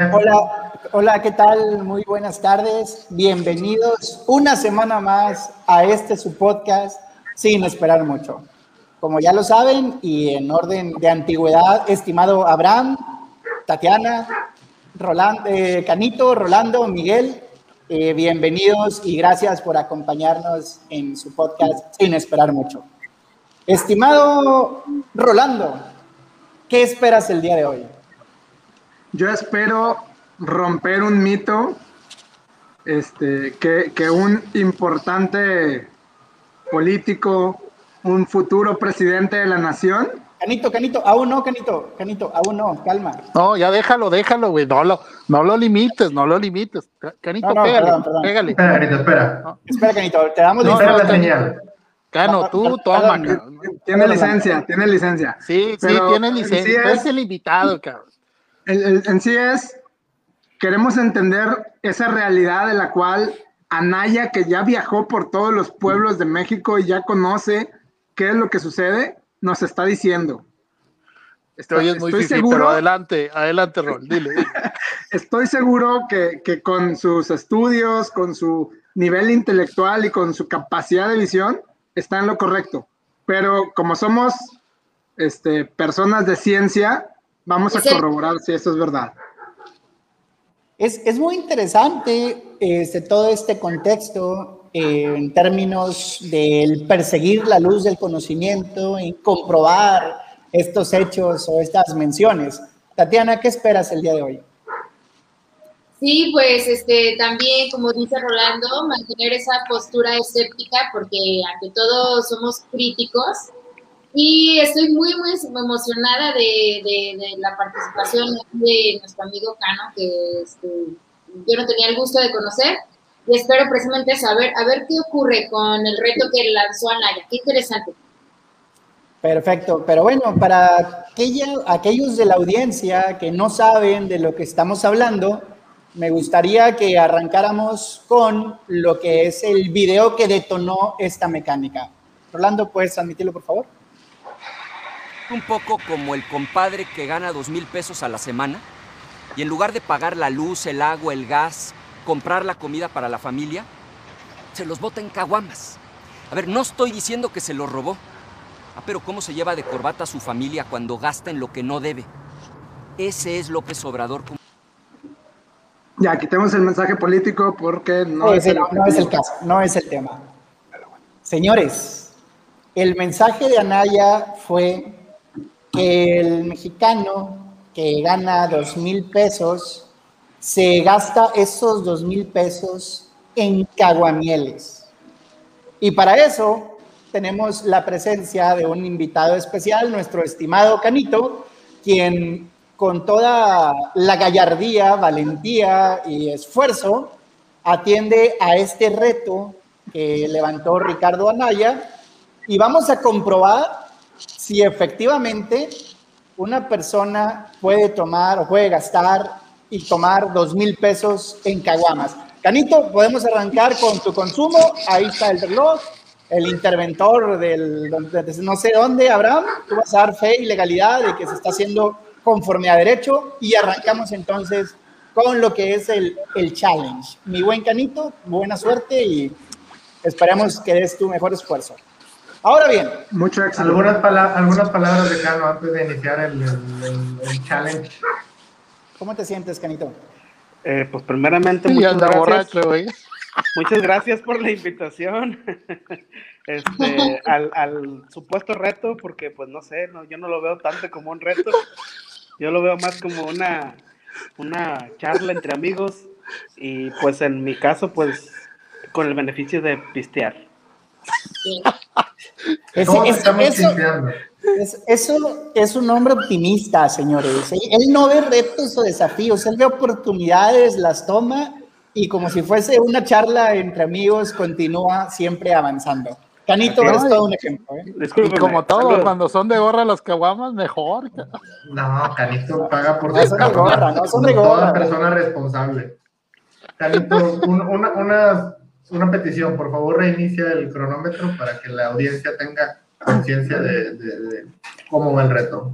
Hola, hola, ¿qué tal? Muy buenas tardes. Bienvenidos una semana más a este su podcast sin esperar mucho. Como ya lo saben y en orden de antigüedad, estimado Abraham, Tatiana, Roland, eh, Canito, Rolando, Miguel, eh, bienvenidos y gracias por acompañarnos en su podcast sin esperar mucho. Estimado Rolando, ¿qué esperas el día de hoy? Yo espero romper un mito, este, que, que un importante político, un futuro presidente de la nación, Canito, Canito, aún no, Canito, Canito, aún no, calma. No, ya déjalo, déjalo, güey, no lo, no lo limites, no lo limites. Canito, No, no, pégale, perdón, perdón. pégale. Espera, Canito, espera. Espera, Canito, te damos No, Espera la señal. Cano, tú No, toma, tiene licencia, tiene licencia. Sí, sí, tiene en sí licencia. Tú es- eres el invitado, cabrón. El- el- en sí es, queremos entender esa realidad de la cual Anaya, que ya viajó por todos los pueblos de México y ya conoce qué es lo que sucede, nos está diciendo. Estoy, oyes muy estoy fifí, seguro, pero adelante, adelante, Rol, dile. dile. estoy seguro que, que con sus estudios, con su nivel intelectual y con su capacidad de visión, está en lo correcto. Pero como somos este, personas de ciencia, vamos a el- corroborar si eso es verdad. Es, es muy interesante este, todo este contexto eh, en términos del perseguir la luz del conocimiento y comprobar estos hechos o estas menciones. Tatiana, ¿qué esperas el día de hoy? Sí, pues este también, como dice Rolando, mantener esa postura escéptica porque ante todo somos críticos y estoy muy, muy emocionada de, de- de la participación de nuestro amigo Cano, que este, yo no tenía el gusto de conocer y espero precisamente saber, a ver qué ocurre con el reto que lanzó Anaya. Qué interesante. Perfecto, pero bueno, para aquella- aquellos de la audiencia que no saben de lo que estamos hablando, me gustaría que arrancáramos con lo que es el video que detonó esta mecánica. Rolando, ¿puedes transmitirlo, por favor? Un poco como el compadre que gana dos mil pesos a la semana y en lugar de pagar la luz, el agua, el gas, comprar la comida para la familia, se los bota en caguamas. A ver, no estoy diciendo que se los robó. Ah, pero ¿cómo se lleva de corbata a su familia cuando gasta en lo que no debe? Ese es López Obrador. como- Ya, quitemos el mensaje político porque no, No, es el no, no es el objetivo. caso, no es el tema. Señores, el mensaje de Anaya fue el mexicano que gana dos mil pesos se gasta esos dos mil pesos en caguamieles. Y para eso tenemos la presencia de un invitado especial, nuestro estimado Canito, quien con toda la gallardía, valentía y esfuerzo atiende a este reto que levantó Ricardo Anaya y vamos a comprobar si efectivamente una persona puede tomar o puede gastar y tomar dos mil pesos en caguamas. Canito, podemos arrancar con tu consumo. Ahí está el reloj, el interventor del de no sé dónde, Abraham. Tú vas a dar fe y legalidad de que se está haciendo conforme a derecho y arrancamos entonces con lo que es el, el challenge. Mi buen Canito, buena suerte y esperemos que des tu mejor esfuerzo. Ahora bien. Algunas, pala- algunas palabras de Cano antes de iniciar el, el- el- el challenge. ¿cómo te sientes, Canito? Eh, pues primeramente, Y muchas gracias. borracho. Muchas gracias por la invitación este, al, al supuesto reto, porque pues no sé, no, yo no lo veo tanto como un reto, yo lo veo más como una, una charla entre amigos y pues en mi caso pues con el beneficio de pistear. Sí. Ese- ¿Cómo te ese- estamos eso, limpiando? es, eso es un hombre optimista, señores. Él, no ve retos o desafíos, él ve oportunidades, las toma y como si fuese una charla entre amigos, continúa siempre avanzando. Canito, es es. todo un ejemplo. ¿eh? Y como todo, saludos. cuando son de gorra las caguamas, mejor. No, Canito paga por No son de gorra, no son de como Toda gorra. persona responsable. Canito, un- una, una, una petición, por favor reinicia el cronómetro para que la audiencia tenga conciencia de, de- de cómo va el reto.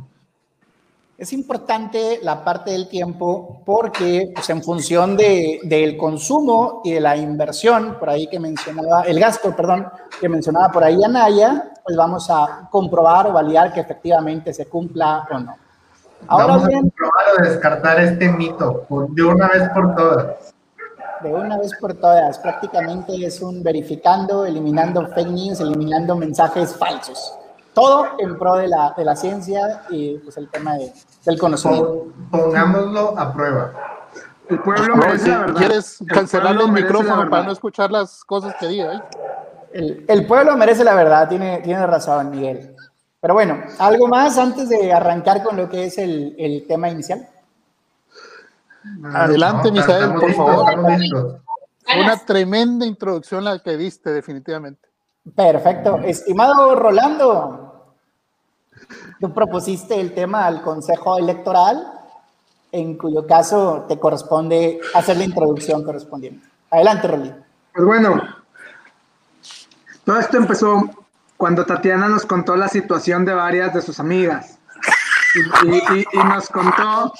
Es importante la parte del tiempo porque pues, en función de, del consumo y de la inversión, por ahí que mencionaba, el gasto, perdón, que mencionaba por ahí Anaya, pues vamos a comprobar o validar que efectivamente se cumpla o no. Ahora vamos bien, a comprobar o descartar este mito de una vez por todas. De una vez por todas, prácticamente es un verificando, eliminando fake news, eliminando mensajes falsos todo en pro de la, de la ciencia y pues el tema de, del conocimiento. Pongámoslo a prueba. El pueblo merece la verdad. ¿Quieres cancelar el micrófono para no escuchar las cosas que diga? ¿eh? El, el, pueblo merece la verdad, tiene, tiene razón, Miguel. Pero bueno, ¿algo más antes de arrancar con lo que es el, el tema inicial? Adelante, no, Misael, por favor. Una tremenda introducción la que diste, definitivamente. Perfecto. Estimado Rolando, tú propusiste el tema al Consejo Electoral, en cuyo caso te corresponde hacer la introducción correspondiente. Adelante, Rolando. Pues bueno, todo esto empezó cuando Tatiana nos contó la situación de varias de sus amigas y, y, y nos contó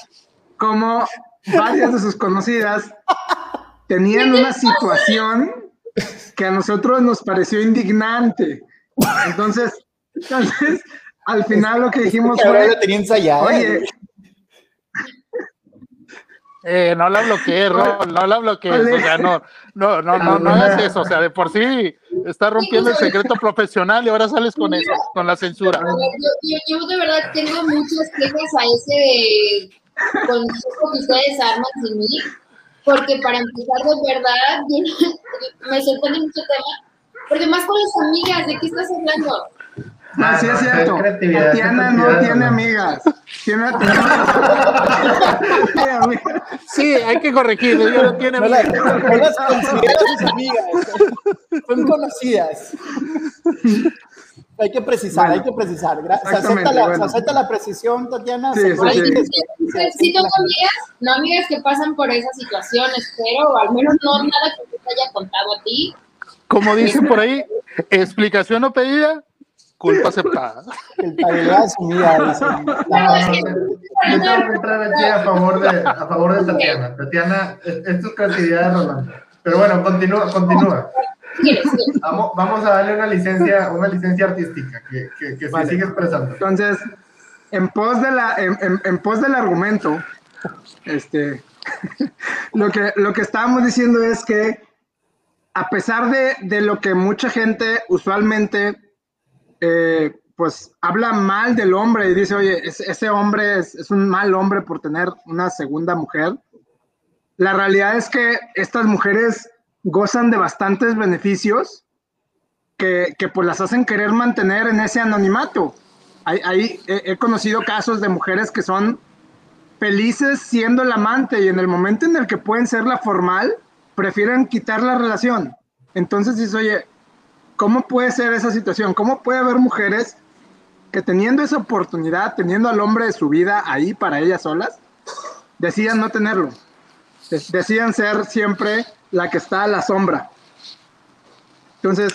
cómo varias de sus conocidas tenían una situación que a nosotros nos pareció indignante. Entonces, entonces al final lo que dijimos fue, oye, eh, no la bloqueé, Ron, no la bloqueé. O sea, no, no, no, no, no hagas eso. O sea, de por sí está rompiendo el secreto profesional y ahora sales con eso, con la censura. Yo, yo, de verdad tengo muchas quejas a ese consejo que ustedes arman sin mí porque para empezar de verdad, me sorprende mucho el tema, porque más con las amigas, ¿de qué estás hablando? Ah, sí es cierto. Tatiana no tiene amigas. Tiene Sí, hay que corregir. Ella no tiene amigas. No las considera sus amigas. Son conocidas. Hay que precisar, hay que precisar. Se acepta, la, se acepta, la, precisión, Tatiana. Sí, sí, sí. sí tengo amigas, no amigas que pasan por esas situaciones, pero al menos no nada que te haya contado a ti. Como dicen por ahí, explicación no pedida, culpa aceptada. El tablero asumida, Yo tengo que entrar aquí a favor de, a favor de Tatiana. Tatiana, esto es creatividad de Rolando. Pero bueno, continúa, continúa. Vamos, vamos a darle una licencia, una licencia artística que, que, que se sigue expresando. Entonces, en pos, de la, en, en, en pos del argumento, este, lo, que, lo que estábamos diciendo es que a pesar de, de lo que mucha gente usualmente eh, pues habla mal del hombre y dice, oye, ese, ese hombre es, es, un mal hombre por tener una segunda mujer, la realidad es que estas mujeres gozan de bastantes beneficios que, que pues las hacen querer mantener en ese anonimato. Hay, hay, he, conocido casos de mujeres que son felices siendo el amante y en el momento en el que pueden ser la formal, prefieren quitar la relación. Entonces dices, oye, ¿cómo puede ser esa situación? ¿Cómo puede haber mujeres que teniendo esa oportunidad, teniendo al hombre de su vida ahí para ellas solas, decidan no tenerlo? Decían ser siempre la que está a la sombra. Entonces,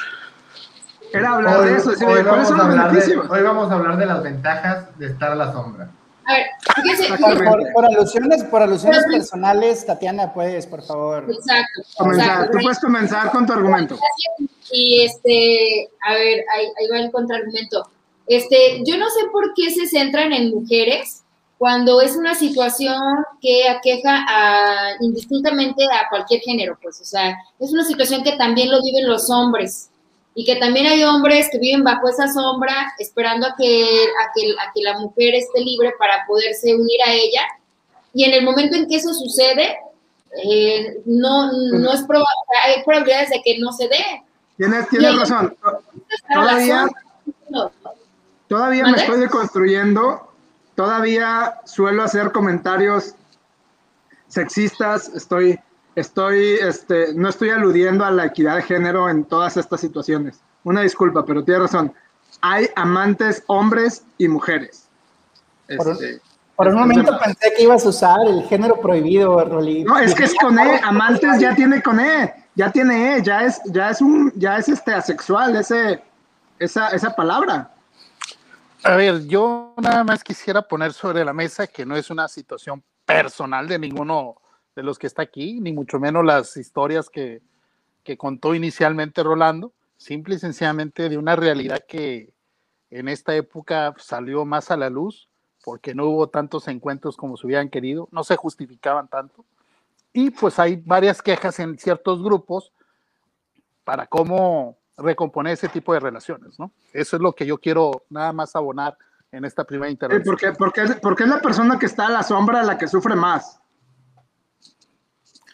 era hablar hoy, de eso. Decir, hoy, vamos a hablar de, hoy vamos a hablar de las ventajas de estar a la sombra. A ver, fíjese, por, por, alusiones, por alusiones personales, Tatiana, puedes, por favor. Exacto. Comenzar. exacto. Tú puedes comenzar con tu argumento. Y este, a ver, ahí, ahí va el contraargumento. Este, yo no sé por qué se centran en mujeres cuando es una situación que aqueja a, indistintamente a cualquier género, pues, o sea, es una situación que también lo viven los hombres y que también hay hombres que viven bajo esa sombra esperando a que, a que, a que la mujer esté libre para poderse unir a ella y en el momento en que eso sucede, eh, no, no es probable, hay probabilidades de que no se dé. Tienes, tienes razón. Todavía, todavía me estoy deconstruyendo todavía suelo hacer comentarios sexistas, estoy, estoy, este, no estoy aludiendo a la equidad de género en todas estas situaciones. Una disculpa, pero tiene razón. Hay amantes hombres y mujeres. Por, este, por un momento pensé que ibas a usar el género prohibido, Rolly. No, es que es con E, amantes ya tiene con E, ya tiene E, ya es, ya es un, ya es este asexual, ese, esa, esa palabra. A ver, yo nada más quisiera poner sobre la mesa que no es una situación personal de ninguno de los que está aquí, ni mucho menos las historias que, que contó inicialmente Rolando, simple y sencillamente de una realidad que en esta época salió más a la luz porque no hubo tantos encuentros como se hubieran querido, no se justificaban tanto. Y pues hay varias quejas en ciertos grupos para cómo recomponer ese tipo de relaciones, ¿no? Eso es lo que yo quiero nada más abonar en esta primera intervención. Porque, porque, porque es la persona que está a la sombra la que sufre más.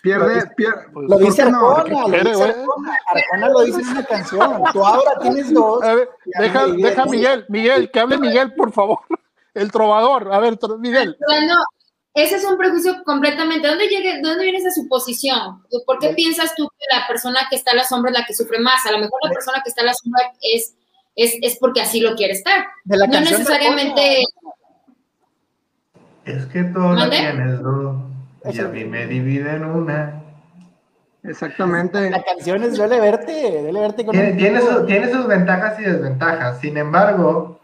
Pierde, pierde. Pues, lo dice Arjona, lo dice Arjona, Arjona lo dice en una canción. Tú ahora tienes dos. A ver, deja, deja Miguel, Miguel, que hable Miguel, por favor. El trovador. A ver, Miguel. Bueno, ese es un prejuicio completamente. ¿Dónde, llegue, ¿Dónde viene esa suposición? ¿Por qué piensas tú que la persona que está a la sombra es la que sufre más? A lo mejor la persona que está a la sombra es, es, es porque así lo quiere estar. De la no necesariamente. Es que todo lo tienes dos y a mí me dividen una. Exactamente. La canción es duele verte, duele verte con tiene, tiene, tiene sus ventajas y desventajas. Sin embargo,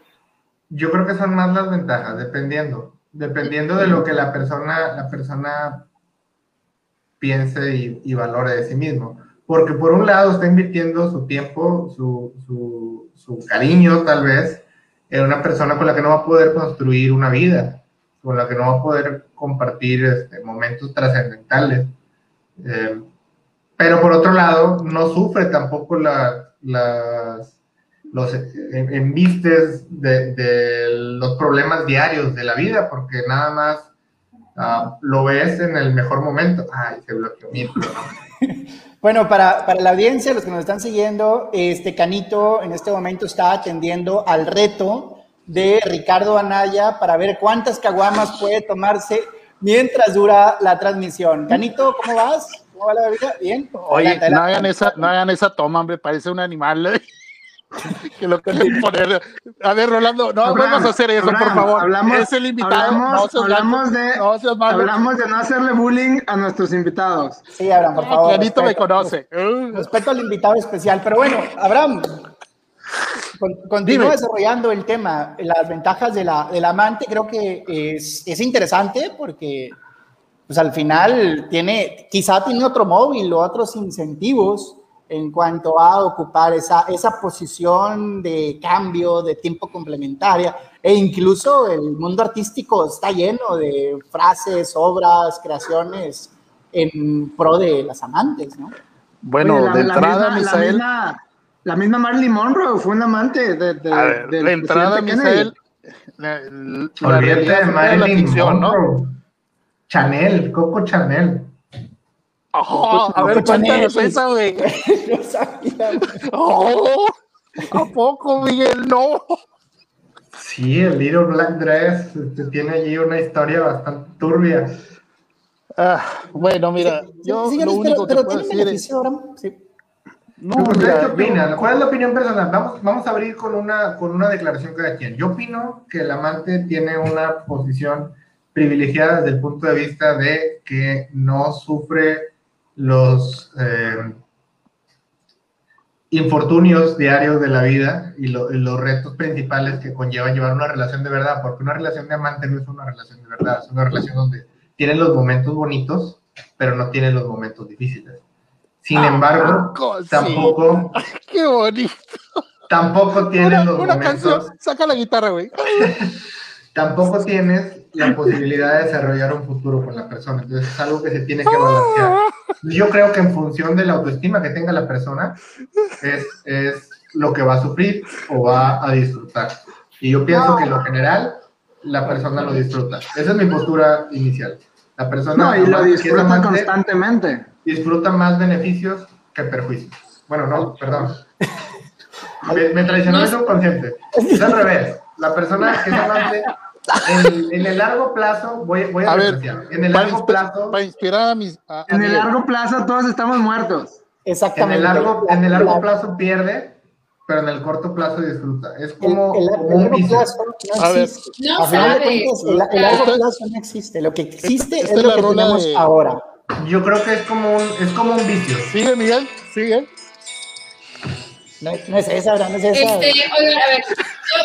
yo creo que son más las ventajas, dependiendo dependiendo de lo que la persona, la persona piense y, valore de sí mismo. Porque por un lado está invirtiendo su tiempo, su, su, cariño tal vez, en una persona con la que no va a poder construir una vida, con la que no va a poder compartir este, momentos trascendentales. Eh, pero por otro lado, no sufre tampoco las los embistes de, de, los problemas diarios de la vida, porque nada más uh, lo ves en el mejor momento. Ay, se bloqueó mi Bueno, para, para, la audiencia, los que nos están siguiendo, este Canito en este momento está atendiendo al reto de Ricardo Anaya para ver cuántas caguamas puede tomarse mientras dura la transmisión. Canito, ¿cómo vas? ¿Cómo va la vida? ¿Bien? Oye, no, hagan esa, no hagan esa toma, hombre, parece un animal. que lo queréis poner. A ver, Rolando, no vamos a hacer eso, por favor. Hablamos, es el invitado. Hablamos, no hablamos de, no hablamos de no hacerle bullying a nuestros invitados. Sí, Abraham, por favor. Clarito me conoce. Respeto al invitado especial, pero bueno, Abraham, continúa desarrollando el tema. Las ventajas de la, del amante creo que es, es interesante porque pues al final tiene, quizá tiene otro móvil o otros incentivos en cuanto a ocupar esa, esa posición de cambio, de tiempo complementaria, e incluso el mundo artístico está lleno de frases, obras, creaciones en pro de las amantes, ¿no? Bueno, de entrada, Misael... La misma, Marilyn Monroe fue un amante de, de, de entrada, Misael... La, la, de Marilyn Monroe. Chanel, Coco Chanel. Oh, a ver, cuéntanos esa, güey. no sabía. Oh, ¿A poco, Miguel? No. Sí, el Little Black Dress este, tiene allí una historia bastante turbia. Ah, bueno, mira, yo lo único que puedo decir es... Sí. No, ¿Qué opinan? ¿Cuál es la opinión personal? Vamos, vamos a abrir con una, con una declaración cada quien. Yo opino que el amante tiene una posición privilegiada desde el punto de vista de que no sufre los eh, infortunios diarios de la vida y, los retos principales que conlleva llevar una relación de verdad, porque una relación de amante no es una relación de verdad, es una relación donde tienen los momentos bonitos, pero no tienen los momentos difíciles. Sin ah, embargo, tampoco... ¡Qué bonito! Tampoco tienen los una momentos... saca la guitarra, güey. tampoco tienes la posibilidad de desarrollar un futuro con la persona. Entonces es algo que se tiene que balancear. Yo creo que en función de la autoestima que tenga la persona, es, es lo que va a sufrir o va a disfrutar. Y yo pienso que en lo general, la persona lo disfruta. Esa es mi postura inicial. La persona no, y lo disfruta constantemente. Disfruta más beneficios que perjuicios. Bueno, no, perdón. Me, traicionó el subconsciente. Es al revés. La persona que es amante en, el largo plazo, voy, voy a, ver, en el largo plazo. Para inspirar a mis. en el largo plazo, todos estamos muertos. Exactamente. En el largo, en el largo plazo pierde, pero en el corto plazo disfruta. Es como, el, un largo plazo no existe. No el, largo plazo no existe. Lo que existe es, lo que tenemos ahora. Yo creo que es como un, es como un vicio. Sigue, Miguel, sigue. No, no, es esa, ¿verdad? No es esa. Este, oigan, a ver,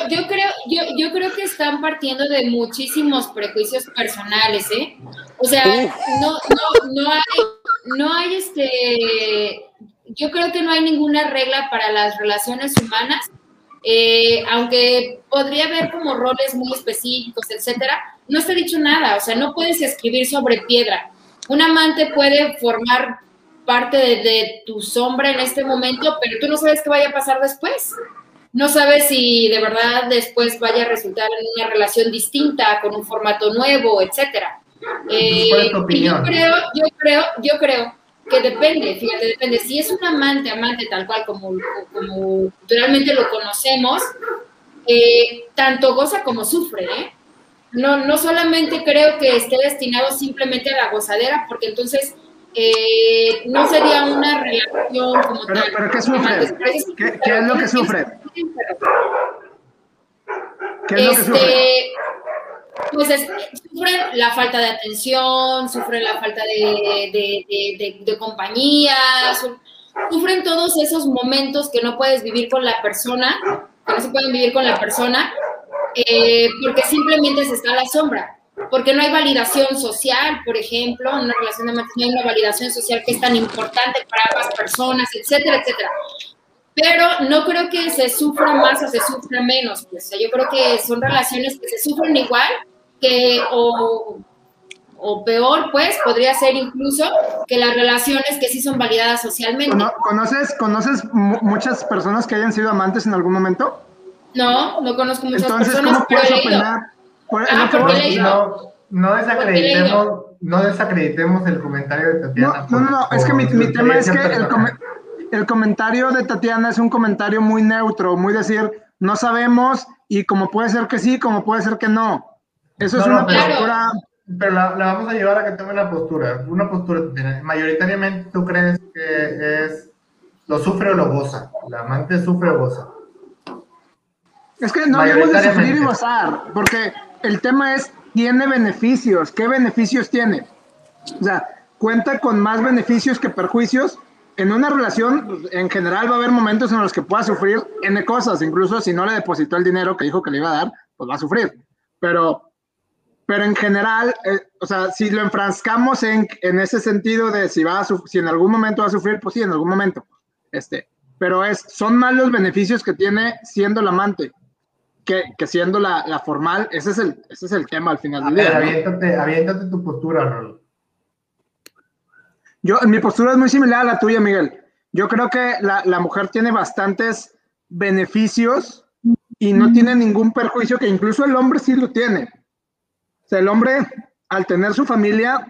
yo creo, yo, yo creo que están partiendo de muchísimos prejuicios personales, ¿eh? O sea, no, no, no hay, no hay este, yo creo que no hay ninguna regla para las relaciones humanas, eh, aunque podría haber como roles muy específicos, etcétera, no está dicho nada, o sea, no puedes escribir sobre piedra. Un amante puede formar parte de, de tu sombra en este momento, pero tú no sabes qué vaya a pasar después no sabes si de verdad después vaya a resultar en una relación distinta, con un formato nuevo, etcétera. Eh, yo creo, yo creo, yo creo que depende, fíjate, depende. Si es un amante, amante tal cual como, como realmente lo conocemos, eh, tanto goza como sufre, ¿eh? No, no solamente creo que esté destinado simplemente a la gozadera, porque entonces eh, no sería una relación como pero, tal. ¿Pero qué sufre? ¿Qué, ¿Qué, es lo que sufre? ¿Qué es lo que sufre? Pues es, sufren la falta de atención, sufren la falta de, de, de, compañía, sufren todos esos momentos que no puedes vivir con la persona, que no se pueden vivir con la persona, eh, porque simplemente se está a la sombra porque no hay validación social, por ejemplo, en una relación de matrimonio no hay una validación social que es tan importante para ambas personas, etcétera, etcétera. Pero no creo que se sufra más o se sufra menos. Pues. yo creo que son relaciones que se sufren igual que o, o peor, pues, podría ser incluso que las relaciones que sí son validadas socialmente. ¿Conoces, ¿Conoces muchas personas que hayan sido amantes en algún momento? No, no conozco muchas Entonces, personas. ¿cómo puedes opinar? Ah, no, no, desacreditemos, no desacreditemos el comentario de Tatiana. No, no, no, es que mi, mi tema es que el, el, comentario de Tatiana es un comentario muy neutro, muy decir, no sabemos y como puede ser que sí, como puede ser que no. Eso es una postura... Pero la, la, vamos a llevar a que tome una postura. Una postura, mayoritariamente tú crees que es lo sufre o lo goza. La amante sufre o goza. Es que no hablemos de sufrir y gozar, porque el tema es, ¿tiene beneficios? ¿Qué beneficios tiene? O sea, cuenta con más beneficios que perjuicios. En una relación, en general, va a haber momentos en los que pueda sufrir N cosas, incluso si no le depositó el dinero que dijo que le iba a dar, pues va a sufrir. Pero, pero en general, eh, o sea, si lo enfrascamos en, en ese sentido de si, va a si en algún momento va a sufrir, pues sí, en algún momento. Este, pero es, son más los beneficios que tiene siendo el amante que, siendo la, la, formal, ese es, el, ese es el tema al final del día. Aviéntate, aviéntate tu postura, Rol. Yo, mi postura es muy similar a la tuya, Miguel. Yo creo que la, la mujer tiene bastantes beneficios y no tiene ningún perjuicio, que incluso el hombre sí lo tiene. O sea, el hombre, al tener su familia,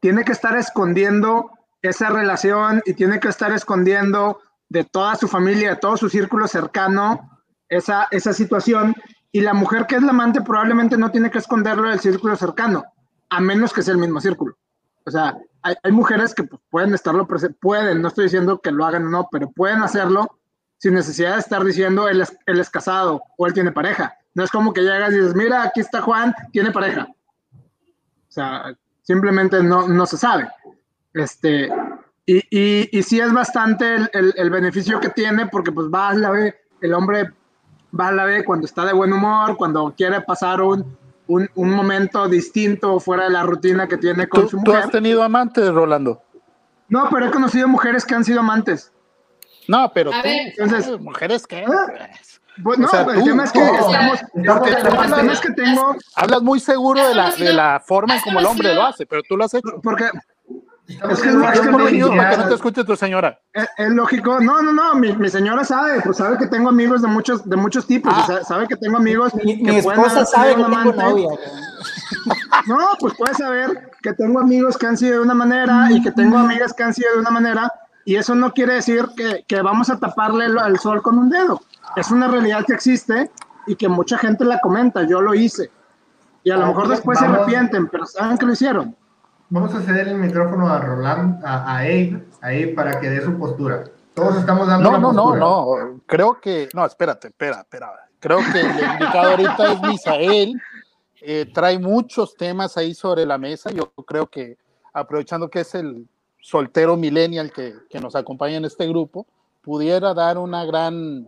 tiene que estar escondiendo esa relación y tiene que estar escondiendo de toda su familia, de todo su círculo cercano, esa, esa situación y la mujer que es la amante probablemente no tiene que esconderlo del círculo cercano, a menos que sea el mismo círculo. O sea, hay, hay mujeres que pues, pueden estarlo, pueden, no estoy diciendo que lo hagan o no, pero pueden hacerlo sin necesidad de estar diciendo él es, él es casado o él tiene pareja. No es como que llegas y dices, mira, aquí está Juan, tiene pareja. O sea, simplemente no, no se sabe. Este, y, y, y sí es bastante el, el, el, beneficio que tiene porque pues va a la vez, el hombre va a la vez cuando está de buen humor, cuando quiere pasar un, un, un, momento distinto fuera de la rutina que tiene con ¿Tú, su mujer. ¿Tú has tenido amantes, Rolando? No, pero he conocido mujeres que han sido amantes. No, pero A tú, ver. Entonces- mujeres que ¿Ah? Pues no, O sea, el tú, tema es que no. estamos, Estamos- el tema es que tengo, hablas muy seguro de la, de la forma en como el hombre lo hace, pero tú lo has hecho. porque Es que es que niño, dicho para que no te escuche tu señora. es, es lógico, no, no, no, mi, mi señora sabe, pues sabe que tengo amigos de muchos, de muchos tipos, Ah. o sea, sabe que tengo amigos Mi, que mi esposa sabe que tengo novia. No, pues puedes saber que tengo amigos que han sido de una manera y que tengo amigas que han sido de una manera, y eso no quiere decir que, que vamos a taparle el, el sol con un dedo. Es una realidad que existe y que mucha gente la comenta. Yo lo hice. Y a lo mejor después se arrepienten, pero saben que lo hicieron. Vamos a ceder el micrófono a Roland, a, a Abe, ahí para que dé su postura. Todos estamos dando No, no, no, no. Creo que. No, espérate, espera, espera. Creo que el indicado ahorita es Misael. eh, trae muchos temas ahí sobre la mesa. Yo creo que aprovechando que es el soltero millennial que, que nos acompaña en este grupo, pudiera dar una gran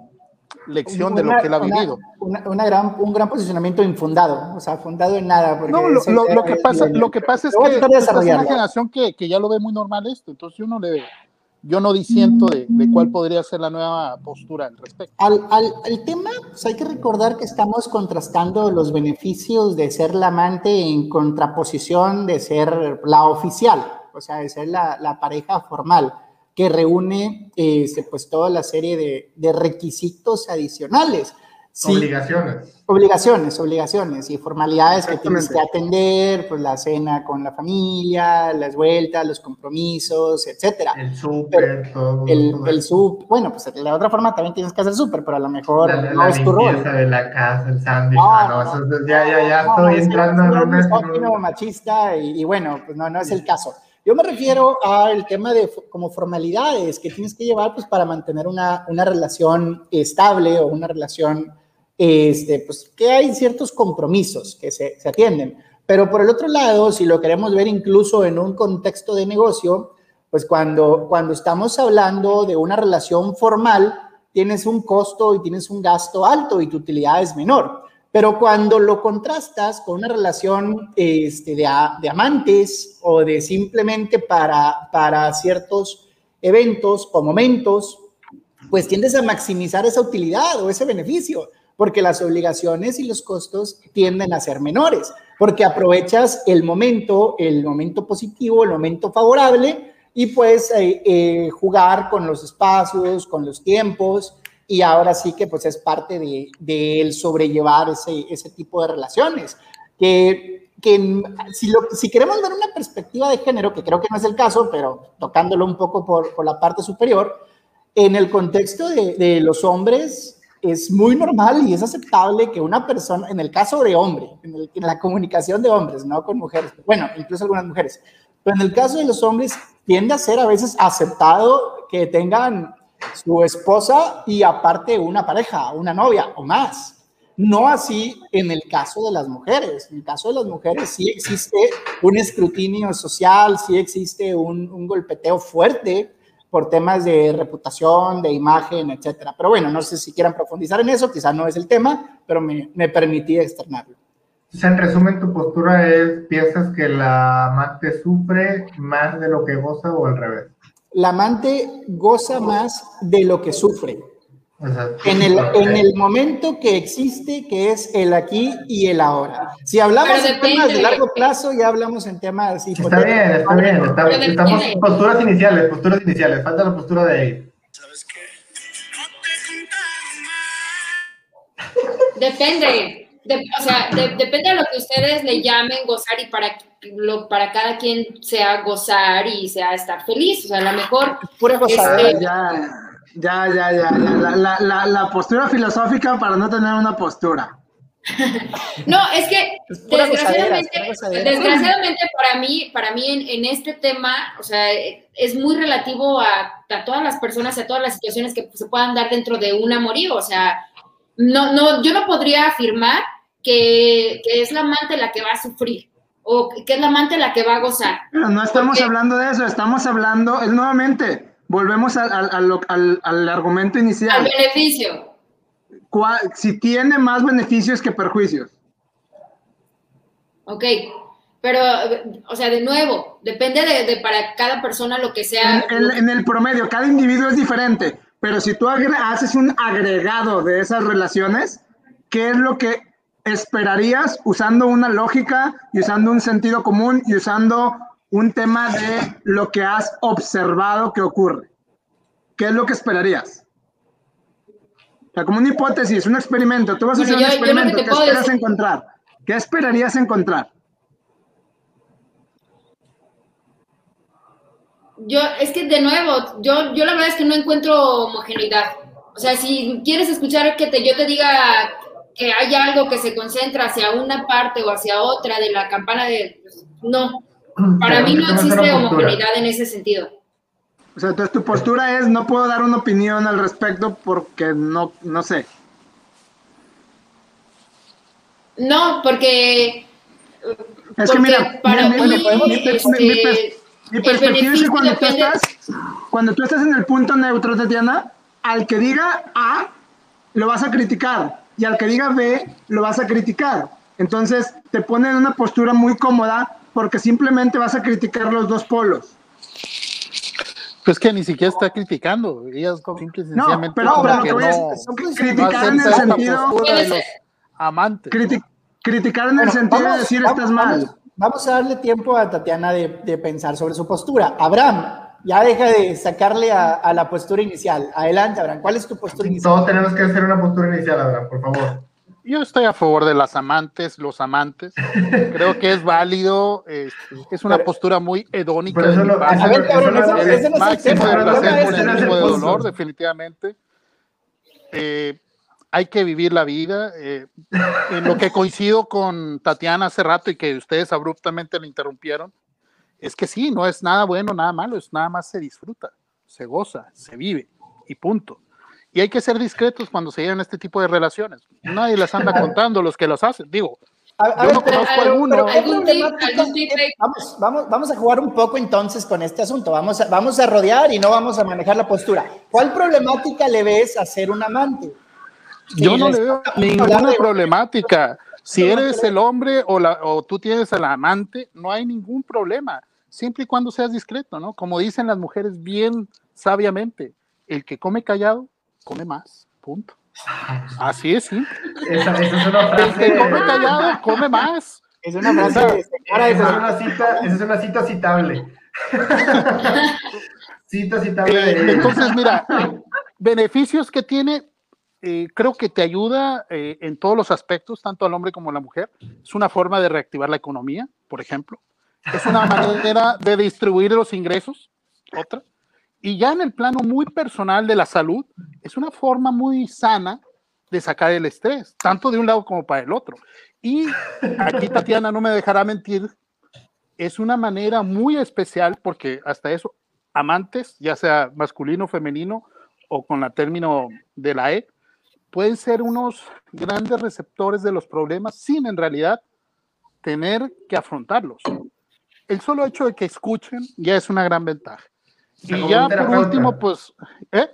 lección de lo que él ha vivido. Una, gran, un gran posicionamiento infundado, o sea, fundado en nada. No, lo, que pasa, lo que pasa es que es una generación que, que, ya lo ve muy normal esto, entonces yo no le yo no disiento de, de, cuál podría ser la nueva postura al respecto. Al, al, al, tema, pues hay que recordar que estamos contrastando los beneficios de ser la amante en contraposición de ser la oficial, o sea, de ser la, la pareja formal que reúne este, pues toda la serie de, de requisitos adicionales. obligaciones. Obligaciones, obligaciones y formalidades que tienes que atender, pues la cena con la familia, las vueltas, los compromisos, etcétera. El súper, todo. El, el súper, bueno, pues de la otra forma también tienes que hacer súper, pero a lo mejor la, no es tu rol. de la casa, el sándwich, no, no, eso, ya, ya, ya estoy entrando en un... machista y, y, bueno, pues no, no es el caso. Yo me refiero al tema de como formalidades que tienes que llevar pues para mantener una, una relación estable o una relación, este, pues que hay ciertos compromisos que se, se atienden. Pero por el otro lado, si lo queremos ver incluso en un contexto de negocio, pues cuando, cuando estamos hablando de una relación formal, tienes un costo y tienes un gasto alto y tu utilidad es menor. Pero cuando lo contrastas con una relación este, de, amantes o de simplemente para, para ciertos eventos o momentos, pues tiendes a maximizar esa utilidad o ese beneficio, porque las obligaciones y los costos tienden a ser menores, porque aprovechas el momento, el momento positivo, el momento favorable y puedes eh, eh, jugar con los espacios, con los tiempos y ahora sí que pues es parte de, de él sobrellevar ese, ese tipo de relaciones. Que, que si, lo, si queremos ver una perspectiva de género, que creo que no es el caso, pero tocándolo un poco por, por la parte superior, en el contexto de, de, los hombres es muy normal y es aceptable que una persona, en el caso de hombre, en, el, en la comunicación de hombres, no con mujeres, bueno, incluso algunas mujeres, pero en el caso de los hombres tiende a ser a veces aceptado que tengan su esposa y aparte una pareja, una novia o más. No así en el caso de las mujeres. En el caso de las mujeres sí existe un escrutinio social, sí existe un, un golpeteo fuerte por temas de reputación, de imagen, etcétera. Pero bueno, no sé si quieran profundizar en eso, quizás no es el tema, pero me, me permití externarlo. En resumen, tu postura es, ¿piensas que la amante sufre más de lo que goza o al revés? La amante goza más de lo que sufre. En el, en el momento que existe, que es el aquí y el ahora. Si hablamos en temas de largo plazo, ya hablamos en temas Está bien, está bien. estamos en posturas iniciales, posturas iniciales. Falta la postura de ahí. Depende o sea, depende de lo que ustedes le llamen gozar y para, lo, para cada quien sea gozar y sea estar feliz. O sea, a lo mejor. Pura gozadera, este, ya, ya, ya, ya. La, la, la, la, postura filosófica para no tener una postura. no, es que desgraciadamente, desgraciadamente para mí, para mí en, en, este tema, o sea, es muy relativo a, a todas las personas, a todas las situaciones que se puedan dar dentro de un amorío. O sea, no, no, yo no podría afirmar que, es la amante la que va a sufrir o que es la amante la que va a gozar. no estamos hablando de eso, estamos hablando, es nuevamente, volvemos al, al, al, argumento inicial. Al beneficio. Si tiene más beneficios que perjuicios. Ok, pero, o sea, de nuevo, depende de, para cada persona lo que sea. en, el promedio, cada individuo es diferente. Pero si tú haces un agregado de esas relaciones, ¿qué es lo que esperarías usando una lógica y usando un sentido común y usando un tema de lo que has observado que ocurre? ¿Qué es lo que esperarías? O sea, como una hipótesis, un experimento. Tú vas a hacer un experimento. ¿Qué esperas encontrar? ¿Qué esperarías encontrar? yo, es que de nuevo, yo, yo la verdad es que no encuentro homogeneidad. O sea, si quieres escuchar que te, yo te diga que hay algo que se concentra hacia una parte o hacia otra de la campana de... Pues, no, para mí no existe homogeneidad en ese sentido. O sea, entonces tu postura es, no puedo dar una opinión al respecto porque no, no sé. No, porque... Es que mira, para mí, mi perspectiva es que cuando tú, estás, cuando tú estás en el punto neutro, Tatiana, al que diga A, lo vas a criticar. Y al que diga B, lo vas a criticar. Entonces te pone en una postura muy cómoda porque simplemente vas a criticar los dos polos. Pues que ni siquiera está criticando. Ellas simple y No, sencillamente pero, como pero que lo que voy a no- es- no criticar en el sentido, de los amantes. ¿no? criti- criticar en el sentido de decir vamos- estás mal. Vamos, vamos a darle tiempo a Tatiana de, de pensar sobre su postura. Abraham, ya deja de sacarle a, a la postura inicial. Adelante, Abraham. ¿Cuál es tu postura inicial? Todos tenemos que hacer una postura inicial, Abraham, por favor. Yo estoy a favor de las amantes, los amantes. Creo que es válido. este, es una Pero- postura muy hedónica. Pero eso parte. A ver, cabrón, eso no- no es el máximo tema. de placer es con no el es de dolor, definitivamente. Eh, hay que vivir la vida. eh, en lo que coincido con Tatiana hace rato y que ustedes abruptamente le interrumpieron, es que sí, no es nada bueno, nada malo, es nada más se disfruta, se goza, se vive y punto. Y hay que ser discretos cuando se llegan este tipo de relaciones. Nadie las anda contando los que los hacen. Digo, A, a Yo ver, no pero- conozco pero- alguno. pero ¿qué ¿Algún tip? problemática- ¿Algún tip? qué- Vamos, vamos, vamos a jugar un poco entonces con este asunto. Vamos a, vamos a rodear y no vamos a manejar la postura. ¿Cuál problemática le ves a ser un amante? Yo no le veo ninguna problemática. Si eres el hombre o, la, o tú tienes al amante, no hay ningún problema, siempre y cuando seas discreto, ¿no? Como dicen las mujeres bien sabiamente, el que come callado, come más, punto. Así es, sí. Esa, esa es una El frase. que come callado, come más. Es una frase de señora Esa es una cita, esa es una cita citable. cita citable Eh, de entonces, mira, beneficios que tiene, eh, creo que te ayuda eh, en todos los aspectos, tanto al hombre como a la mujer. Es una forma de reactivar la economía, por ejemplo. Es una manera de distribuir los ingresos, otra. Y ya en el plano muy personal de la salud, es una forma muy sana de sacar el estrés, tanto de un lado como para el otro. Y aquí Tatiana no me dejará mentir, es una manera muy especial porque hasta eso, amantes, ya sea masculino, femenino o con la término de la E, pueden ser unos grandes receptores de los problemas sin en realidad tener que afrontarlos. El solo hecho de que escuchen ya es una gran ventaja. sea, Y ya por último, pues, ¿eh?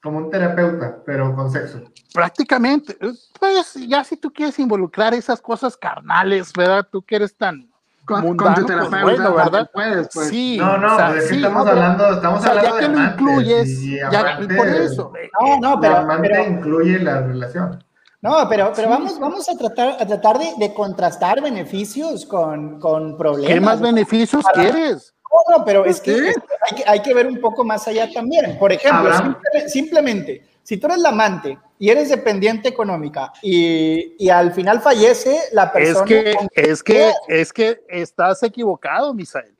como un terapeuta, pero con sexo. prácticamente, pues ya si tú quieres involucrar esas cosas carnales, ¿verdad? Tú que eres tan Con, con mundano, tu pues, terapeuta, bueno, ¿verdad? puedes, pues. Sí, No, no, o sea, pues es que sí, estamos no, hablando, estamos o sea, hablando ya de que lo amantes, incluyes, y ya, amante- por eso, eh, No, no, pero, amante pero, incluye la relación. No, pero, pero vamos, vamos a tratar, a tratar de, de contrastar beneficios con, con problemas. ¿qué más beneficios Para- quieres? No, no, pero es que, es que hay, que hay que ver un poco más allá también. Por ejemplo, simple- simplemente, si tú eres la amante y eres dependiente económica y, y al final fallece la Es persona. que, con- es que, es que estás equivocado, Misael.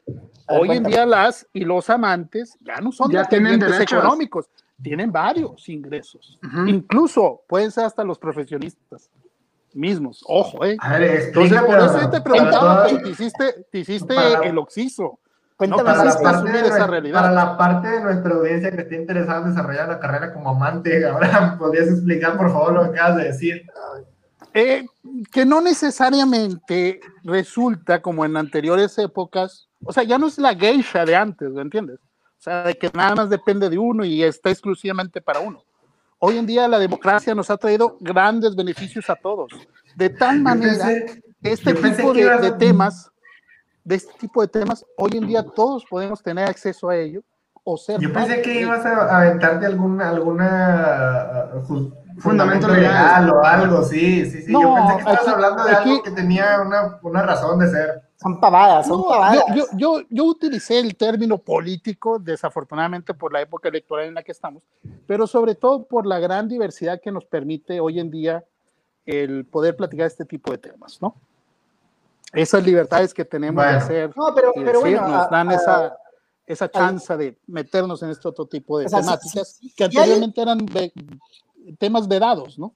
Hoy en cuéntame. día las y los amantes ya no son Ya tienen dependientes económicos, tienen varios ingresos. Incluso pueden ser hasta los profesionistas mismos. Ojo, ¿eh? A ver, Entonces, por eso yo te preguntaba, te hiciste, te hiciste Para- el oxiso. Cuéntame no, para, más, la sí, parte asumir de, esa nuestra- realidad. para la parte de nuestra audiencia que esté interesada en desarrollar la carrera como amante, ahora podrías explicar por favor lo que acabas de decir. Eh, que no necesariamente resulta como en anteriores épocas, o sea, ya no es la geisha de antes, ¿me entiendes? Sea, de que nada más depende de uno y está exclusivamente para uno. Hoy en día la democracia nos ha traído grandes beneficios a todos. De tal Yo manera, pensé- este yo tipo de, a- de temas, de este tipo de temas, hoy en día todos podemos tener acceso a ello o ser Yo pensé que de- ibas a aventarte alguna, alguna uh, ju- Fundamento legal. o algo, sí, sí, sí. yo No, pensé que estabas aquí- hablando de aquí- algo que tenía una, una razón de ser. Son pavadas, son No, pavadas. yo, yo, yo, yo utilicé el término político, desafortunadamente por la época electoral en la que estamos, pero sobre todo por la gran diversidad que nos permite hoy en día el poder platicar este tipo de temas, ¿no? Esas libertades que tenemos de Bueno. hacer No, pero- y pero decir, bueno, nos a- dan a- esa, esa chance de meternos en este otro tipo de O sea, sí, temáticas sí, sí, que sí hay- anteriormente eran ve- temas vedados, ¿no?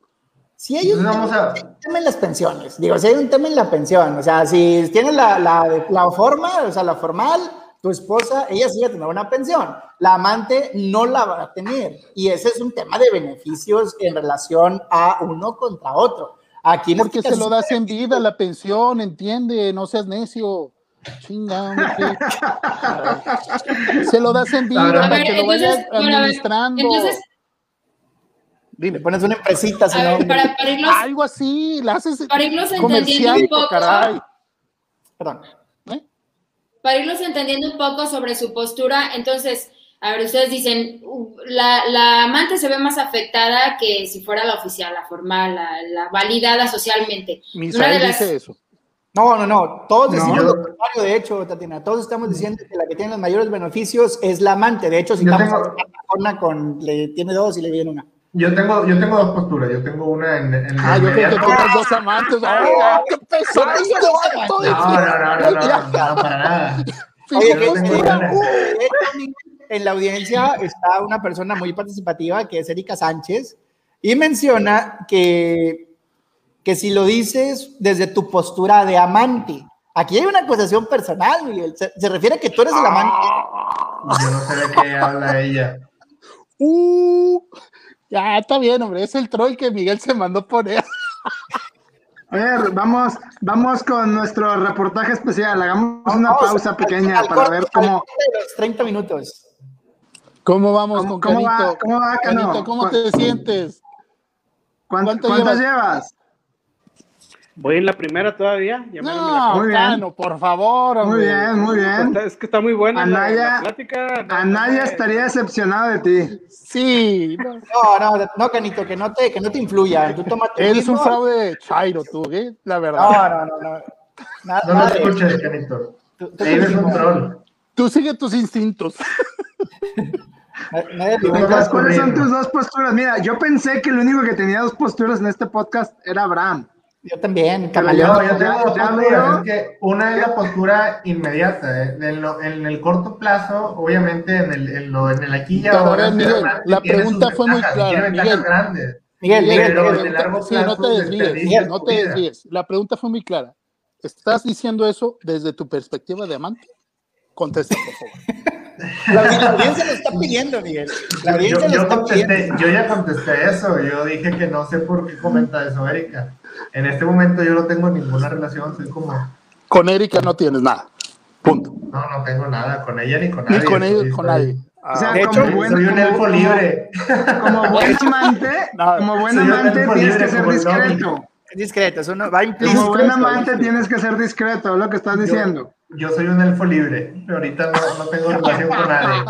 Si hay, un tema, vamos a- si hay un tema en las pensiones, digo, si hay un tema en la pensión, o sea, si tienes la, la, la forma, o sea, la formal, tu esposa, ella sí va a tener una pensión, la amante no la va a tener, y ese es un tema de beneficios en relación a uno contra otro. Aquí en Porque se lo das en vida la pensión, entiende, no seas necio. Chinga, hombre, ¿qué? Se lo das en vida para que lo vayas administrando. entonces- Le pones una empresita, para, para irlos, Algo así, la haces para irlos entendiendo comercial, un poco, caray. Perdón. ¿Eh? para irlos entendiendo un poco sobre su postura, entonces, a ver, ustedes dicen, uh, la, la amante se ve más afectada que si fuera la oficial, la formal, la, la validada socialmente. Misael las- dice eso. No, no, no. Todos No. decimos lo contrario, de hecho, Tatiana. Todos estamos diciendo que la que tiene los mayores beneficios es la amante. De hecho, si Yo vamos tengo- a una persona con, le tiene dos y le viene una. Yo tengo, yo tengo dos posturas. Yo tengo una en, en Ah, yo creo que tienes dos amantes. ¡Oh, qué pesado! No, no, no, no, no, no, para nada. En la audiencia está una persona muy participativa que es Erika Sánchez y menciona que, que si lo dices desde tu postura de amante, aquí hay una acusación personal, Miguel. Se, se refiere a que tú eres el amante. Yo no sé de qué habla ella. Uh, ya está bien, hombre. Es el troll que Miguel se mandó poner. A ver, vamos, vamos con nuestro reportaje especial. Hagamos una Vamos pausa pequeña al para corte, ver cómo. los 30 minutos. ¿Cómo vamos ¿Cómo- con cómo va- cómo va, Cano? Canito, ¿cómo ¿Cu- te sientes? ¿Cuánt- ¿Cuánto ¿Cuántas llevas? llevas? Voy en la primera todavía. ya No, Muy bien. Cano, por favor. Muy hombre. bien, muy bien. Está- es que está muy buena Anaya- la, plática. no- Anaya estaría decepcionado de ti. Sí, no. No, no, Canito, que no te, que no te influya. Tú toma tu eres un fraude chairo, tú, ¿eh? La verdad. No, no, no, no. Nada, No nos escuches, Canito. tú- tú Eres un troll. Tú sigue tus instintos. ¿cuáles son tus dos posturas? Mira, yo pensé que el único que tenía dos posturas en este podcast era Abraham. Yo también, camaleón. No, yo tengo veo. Es que una es la postura inmediata. ¿eh? En, lo- en el corto plazo, obviamente, en el, en lo, en el aquí y ahora. Miguel, la pregunta fue muy clara, Miguel. grandes. Miguel, Miguel, Miguel, Sí, no te desvíes, desperdicia no te desvíes. La pregunta fue muy clara. ¿Estás diciendo eso desde tu perspectiva de amante? Contesta, por favor. La, la audiencia lo está pidiendo, Miguel. La Yo, audiencia lo yo está contesté, pidiendo. yo ya contesté eso, yo dije que no sé por qué comenta eso Erika. En este momento yo no tengo ninguna relación, soy como, no, Con Erika no tienes nada. Punto. no tengo nada con ella ni con nadie. Ni con ella, con soy- nadie. O sea, Ah, de como hecho, buen, Soy un como- elfo libre. como buen amante, No, como buen amante tienes que ser discreto. Es discreto, eso no va Como implícito. buen amante tienes que ser discreto, es lo que estás diciendo. Yo soy un elfo libre, pero ahorita no, no tengo relación con nadie.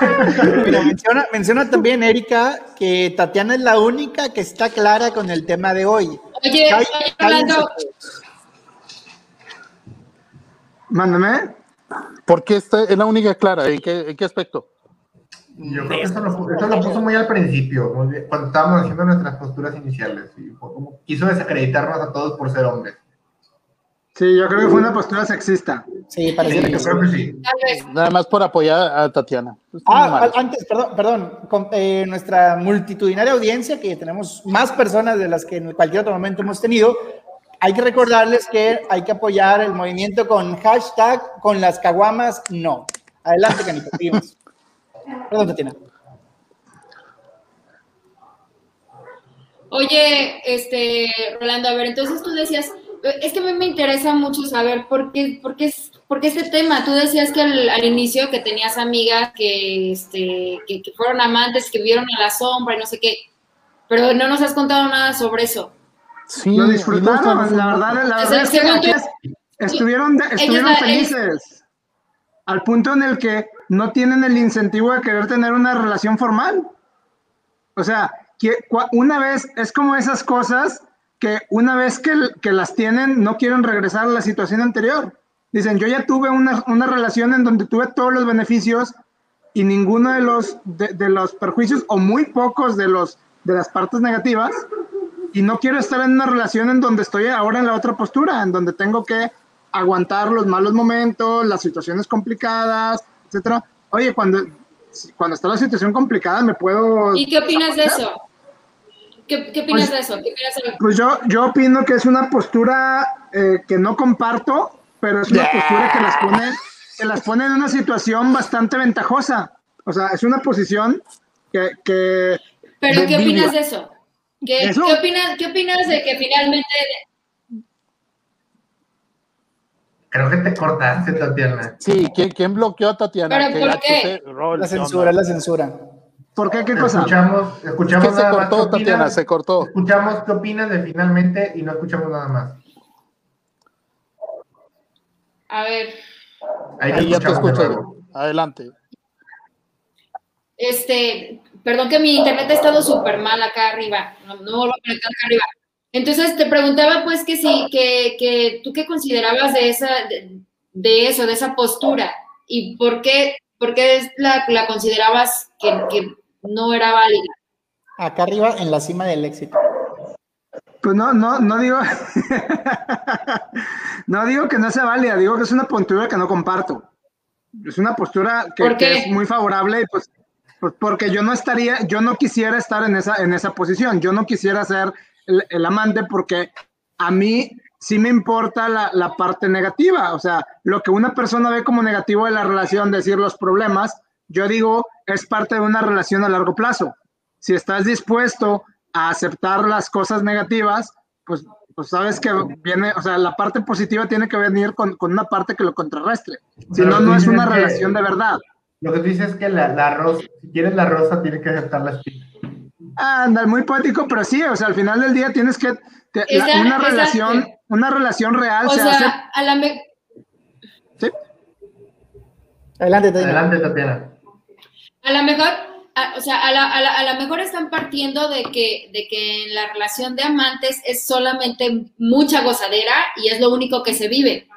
Mira, menciona, menciona también Erika que Tatiana es la única que está clara con el tema de hoy. Oye, todos. Mándame. ¿Por qué esta es la única clara? ¿En qué, en qué aspecto? Yo creo que eso lo, eso lo puso muy al principio, cuando estábamos haciendo nuestras posturas iniciales. Y fue como quiso desacreditarnos a todos por ser hombres. Sí, yo creo que fue una postura sexista. Sí, que yo sí. creo que sí. Nada más por apoyar a Tatiana. Muy Ah, antes, perdón, perdón, con, eh, nuestra multitudinaria audiencia, que tenemos más personas de las que en cualquier otro momento hemos tenido, hay que recordarles que hay que apoyar el movimiento con hashtag con las caguamas no. Adelante, Canito. Perdón, Tatiana. Oye, este, Rolando, a ver, entonces tú decías, es que a mí me interesa mucho saber por qué, por qué, es- por qué este tema. Tú decías que al, al inicio que tenías amigas que, este, que, que fueron amantes, que vieron a la sombra y no sé qué, pero no nos has contado nada sobre eso. Sí, Lo disfrutaron, no, la verdad, la verdad es que estuvieron, estuvieron felices. Al punto en el que no tienen el incentivo de querer tener una relación formal. O sea, una vez, es como esas cosas que una vez que, que las tienen, no quieren regresar a la situación anterior. Dicen, yo ya tuve una, una relación en donde tuve todos los beneficios y ninguno de los, de, de los perjuicios o muy pocos de, los, de las partes negativas y no quiero estar en una relación en donde estoy ahora en la otra postura, en donde tengo que aguantar los malos momentos, las situaciones complicadas, etcétera. Oye, cuando, cuando está la situación complicada me puedo... ¿Y qué opinas de eso? ¿Qué, qué opinas Pues- de eso? ¿Qué opinas de- Pues yo, yo opino que es una postura eh, que no comparto, pero es una postura que las pone, que las pone en una situación bastante ventajosa. O sea, es una posición que, que ¿Pero qué opinas de eso? ¿Qué, ¿Eso? ¿qué opinas, ¿Qué opinas de que finalmente Creo que te cortaste, Tatiana. Sí, ¿quién, quién bloqueó a Tatiana? ¿Pero Qué por gacho qué? ese rol, La censura, la censura. ¿Por qué? ¿Qué cosa? Escuchamos, escuchamos ¿Qué se nada más cortó, opinas, Tatiana? Se cortó. Escuchamos qué opinas de finalmente y no escuchamos nada más. A ver, Ahí, Ahí ya te escucho. Adelante. este, perdón que mi internet ha estado súper mal acá arriba. No, no me vuelvo a conectar acá arriba. Entonces te preguntaba pues que sí, que, que tú qué considerabas de esa, de, de eso, de esa postura y por qué, por qué la, la considerabas que, que no era válida. Acá arriba en la cima del éxito. Pues no, no, no digo. no digo que no sea válida, digo que es una postura que no comparto. Es una postura que, que es muy favorable y pues, pues porque yo no estaría, yo no quisiera estar en esa, en esa posición. Yo no quisiera ser el, el amante porque a mí sí me importa la, la parte negativa. O sea, lo que una persona ve como negativo de la relación, decir los problemas, yo digo, es parte de una relación a largo plazo. Si estás dispuesto a aceptar las cosas negativas, pues, pues sabes que viene, o sea, la parte positiva tiene que venir con, con una parte que lo contrarrestre. Si Pero no, no es una relación de verdad. Lo que dices es que la, la rosa, si quieres la rosa, tienes que aceptar la espina. Anda, muy poético, pero sí, o sea, al final del día tienes que, te- la- Esa- una esa- relación, una relación real O se hace, a la me- ¿sí? Adelante, Tatiana. Adelante, Tatiana. A lo mejor, a- o sea, a la, a, la, a la mejor están partiendo de que, de que en la relación de amantes es solamente mucha gozadera y es lo único que se vive.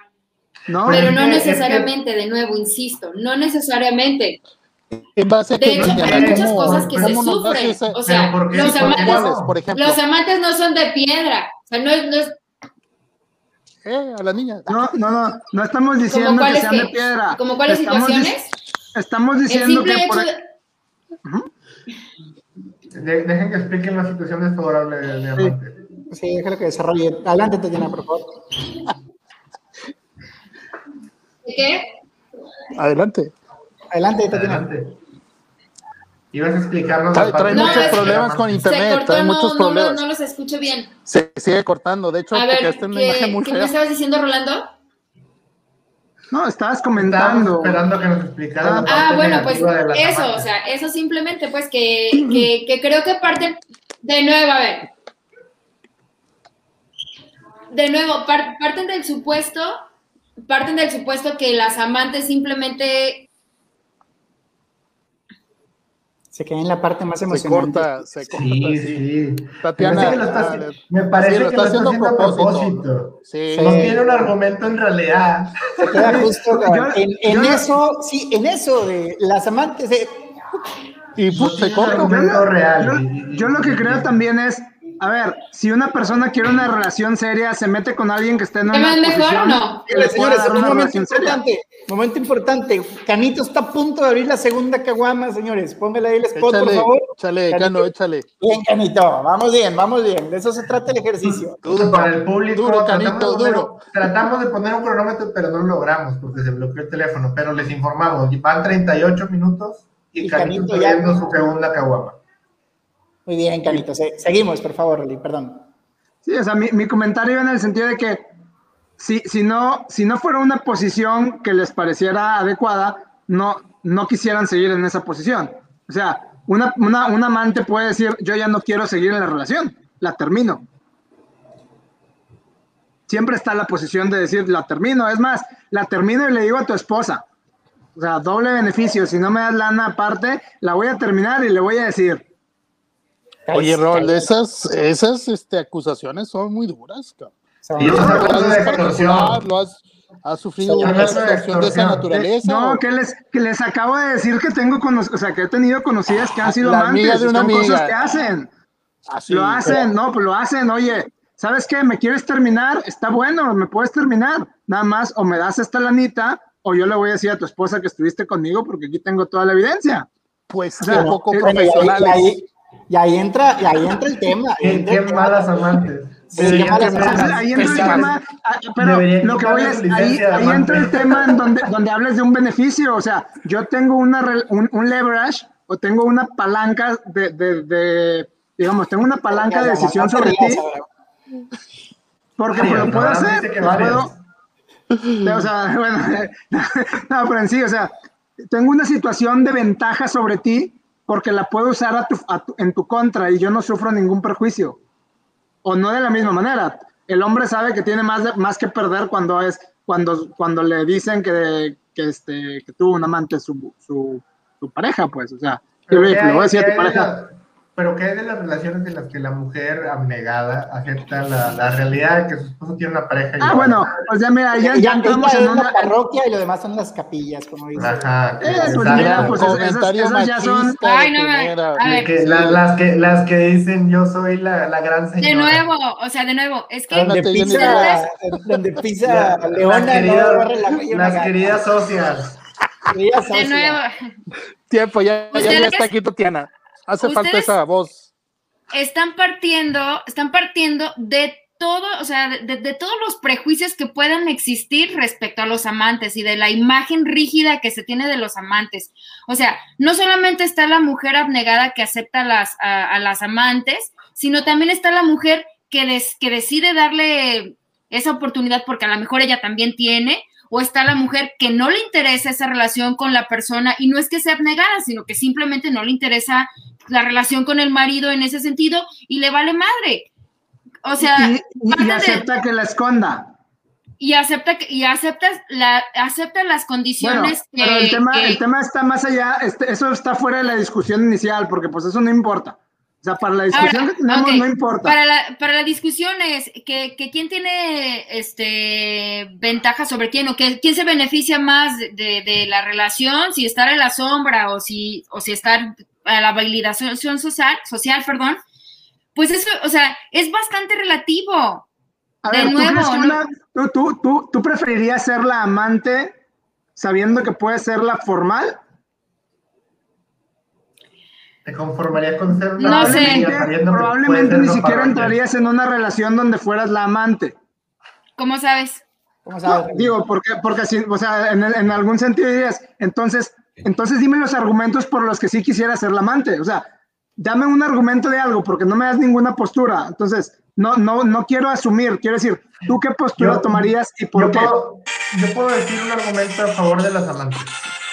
¿no? Pero no es que- necesariamente, de nuevo, insisto, no necesariamente. En base a De hecho, hay muchas ¿cómo- cosas que se sufren. O sea, los ¿Por qué amantes, ¿Cuáles, por ejemplo? los amantes no son de piedra. O sea, no es, no es Eh, a la niña. No, no, no, no estamos diciendo que sean de piedra. como cuáles Estamos situaciones. Estamos diciendo que por, hecho de, De- dejen que expliquen la situación desfavorable de, de amante. Sí, déjalo que desarrolle. Adelante, Tatiana, por favor. ¿de qué? Adelante. Adelante, Tatiana. Adelante. Ibas a explicarnos Trae- parte trae No, muchos que problemas con Se internet, cortó, trae no, muchos problemas. no, no los escucho bien. Se sigue cortando. De hecho, A porque ver, esta es una imagen ¿qué, muy qué me estabas diciendo, Rolando? No, estabas comentando. esperando que nos explicaras la parte Ah, bueno, pues eso, o sea, eso simplemente, pues que, que, que creo que parten, de nuevo, a ver, de nuevo, par- parten del supuesto, parten del supuesto que las amantes simplemente, Se queda en la parte más Se emocionante. corta, se corta. Sí, sí. sí. Tatiana, Me parece que lo está, haciendo a propósito. Sí. Sí. No tiene un argumento en realidad. Se queda justo Yo- en, en yo- eso, sí, en eso de las amantes. de- Y pues, se corta. argumento Yo, real. yo- yo lo que creo también es, a ver, si una persona quiere una relación seria, se mete con alguien que esté en ¿Te una mejor o no? Señores, un momento seria. importante, momento importante. Canito está a punto de abrir la segunda caguama, señores. Póngale ahí el spot, por favor. échale, Canito. Cano, échale. Bien, Canito, vamos bien, vamos bien. De eso se trata el ejercicio. Duro, para el público, duro, tratamos, Canito, de poner, duro. tratamos de poner un cronómetro, pero no lo logramos porque se bloqueó el teléfono. Pero les informamos, van 38 minutos y, Y Canito Canito ya- su segunda caguama. Muy bien, Canito. Se- seguimos, por favor, Rolly, perdón. Sí, o sea, mi, mi comentario iba en el sentido de que si, si, no, si no fuera una posición que les pareciera adecuada, no, no quisieran seguir en esa posición. O sea, una, una, un amante puede decir, yo ya no quiero seguir en la relación, la termino. Siempre está la posición de decir, la termino. Es más, la termino y le digo a tu esposa. O sea, doble beneficio. Si no me das lana aparte, la voy a terminar y le voy a decir, Oye, Rol, esas, esas este, acusaciones son muy duras, cabrón. Son- Y Lo has hablando de particular, extorsión. lo has, has sufrido una de de esa naturaleza. No, o- que les, que les acabo de decir que tengo o sea, que he tenido conocidas que han sido La amantes. de una son cosas que hacen. Así, lo hacen, no, pues lo hacen. Oye, ¿sabes qué? ¿Me quieres terminar? Está bueno, me puedes terminar. Nada más, o me das esta lanita, o yo le voy a decir a tu esposa que estuviste conmigo porque aquí tengo toda la evidencia. Pues O sea, un poco profesionales. ahí, y ahí entra, y ahí entra el tema. ahí Qué, entra qué el tema. malas amantes. Sí, malas Entonces, ahí entra el tema, ah, pero lo que voy es, ahí, entra el tema en donde, donde hables de un beneficio, o sea, yo tengo una, un, un leverage o tengo una palanca de, de, de- digamos, tengo una palanca de decisión sobre ti, porque Varios, lo puedo hacer, puedo- o sea, bueno, no, pero en sí, o sea, tengo una situación de ventaja sobre ti, porque la puedo usar a tu- a tu- en tu contra y yo no sufro ningún perjuicio. O no de la misma manera. El hombre sabe que tiene más, de- más que perder cuando es cuando, cuando le dicen que, que, este, que tuvo un amante su, su, su pareja, pues. O sea, le ¿qué le voy a decir a tu pareja. Pero ¿qué hay de las relaciones en las que la mujer abnegada acepta la, la realidad de que su esposo tiene una pareja? y Ah, no? bueno, pues ya mira, ya, ya entramos ella en es una. la parroquia y lo demás son las capillas, como dice. Ajá. que- Eh, pues mira, pues esas- esas ya son- Ay, no, primera. a ver. Que la- las, que, las que dicen yo soy la, la gran señora. De nuevo, o sea, de nuevo, es que Donde pisa, donde pisa La- Leona, las queridas, no las queridas socias. Queridas de nuevo, Tiempo, ya, ya, ya está aquí Tatiana. Hace falta esa voz. están partiendo, están partiendo de todo, o sea, de, de todos los prejuicios que puedan existir respecto a los amantes y de la imagen rígida que se tiene de los amantes. O sea, no solamente está la mujer abnegada que acepta a las, a, a las amantes, sino también está la mujer que, des- que decide darle esa oportunidad porque a lo mejor ella también tiene, o está la mujer que no le interesa esa relación con la persona y no es que sea abnegada, sino que simplemente no le interesa la relación con el marido en ese sentido y le vale madre. O sea, y, y- y parte de- acepta que la esconda. y acepta que- y aceptas la acepta las Bueno, condiciones pero el tema, que- el tema está más allá, este- eso está fuera de la discusión inicial, porque pues eso no importa. O sea, para la discusión Ahora, que tenemos no importa. Para la, para la discusión es que, que quién tiene este ventaja sobre quién o que quién se beneficia más de, de- de la relación, si estar en la sombra o si, o si estar a la validación social, social, perdón, pues eso, o sea, es bastante relativo. A de ver, ¿tú, nuevo, tú, tú, tú, tú preferirías ser la amante sabiendo que puede ser la formal? ¿Te conformarías con ser una No sé. Probablemente ni siquiera entrarías en una relación donde fueras la amante. ¿Cómo sabes? ¿Cómo sabes? No, digo, porque, porque si, o sea, en, en algún sentido dirías, entonces, entonces dime los argumentos por los que sí quisiera ser la amante. O sea, dame un argumento de algo, porque no me das ninguna postura. Entonces, no, no, no quiero asumir, quiero decir, ¿tú qué postura Yo- tomarías y por yo qué? Puedo, yo puedo decir un argumento a favor de las amantes.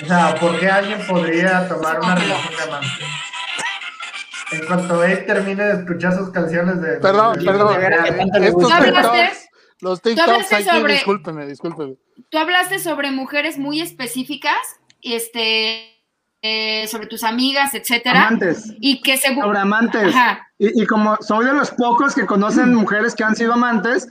O sea, ¿por qué alguien podría tomar una relación de amante? En cuanto él termine de escuchar sus canciones de... Perdón, de- perdón. de Estos gusta. ¿Tú hablaste? TikToks, los TikToks hablaste aquí, sobre- discúlpeme, discúlpeme. Tú hablaste sobre mujeres muy específicas, este, eh, sobre tus amigas, etcétera, Amantes. y que según Sobre amantes. Ajá. Y, y como soy de los pocos que conocen mujeres que han sido amantes,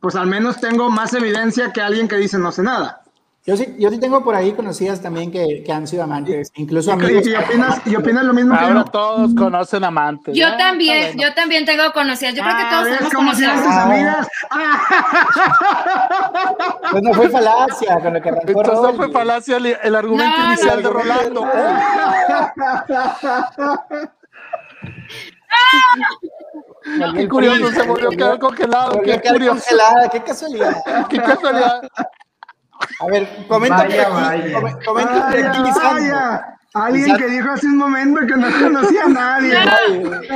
pues al menos tengo más evidencia que alguien que dice no sé nada. Yo sí, yo sí tengo por ahí conocidas también que, que han sido amantes, incluso amigos. y opinas, y opinas lo mismo que Ahora yo. todos conocen amantes. Yo Ah, también, bueno. yo también tengo conocidas. Yo creo que Ah, todos ¿ves tenemos eran tus conocidas. amigas? Ah. Pues no fue falacia con lo que arrancó Entonces no fue falacia el, el argumento No, inicial de Rolando. Volvió Qué curioso, se volvió a quedar congelado. Qué curioso. congelada, qué casualidad. Qué casualidad. A ver, comenta Vaya, aquí, vaya. Vaya, aquí. Alguien Lisandro. que dijo hace un momento que no conocía a nadie.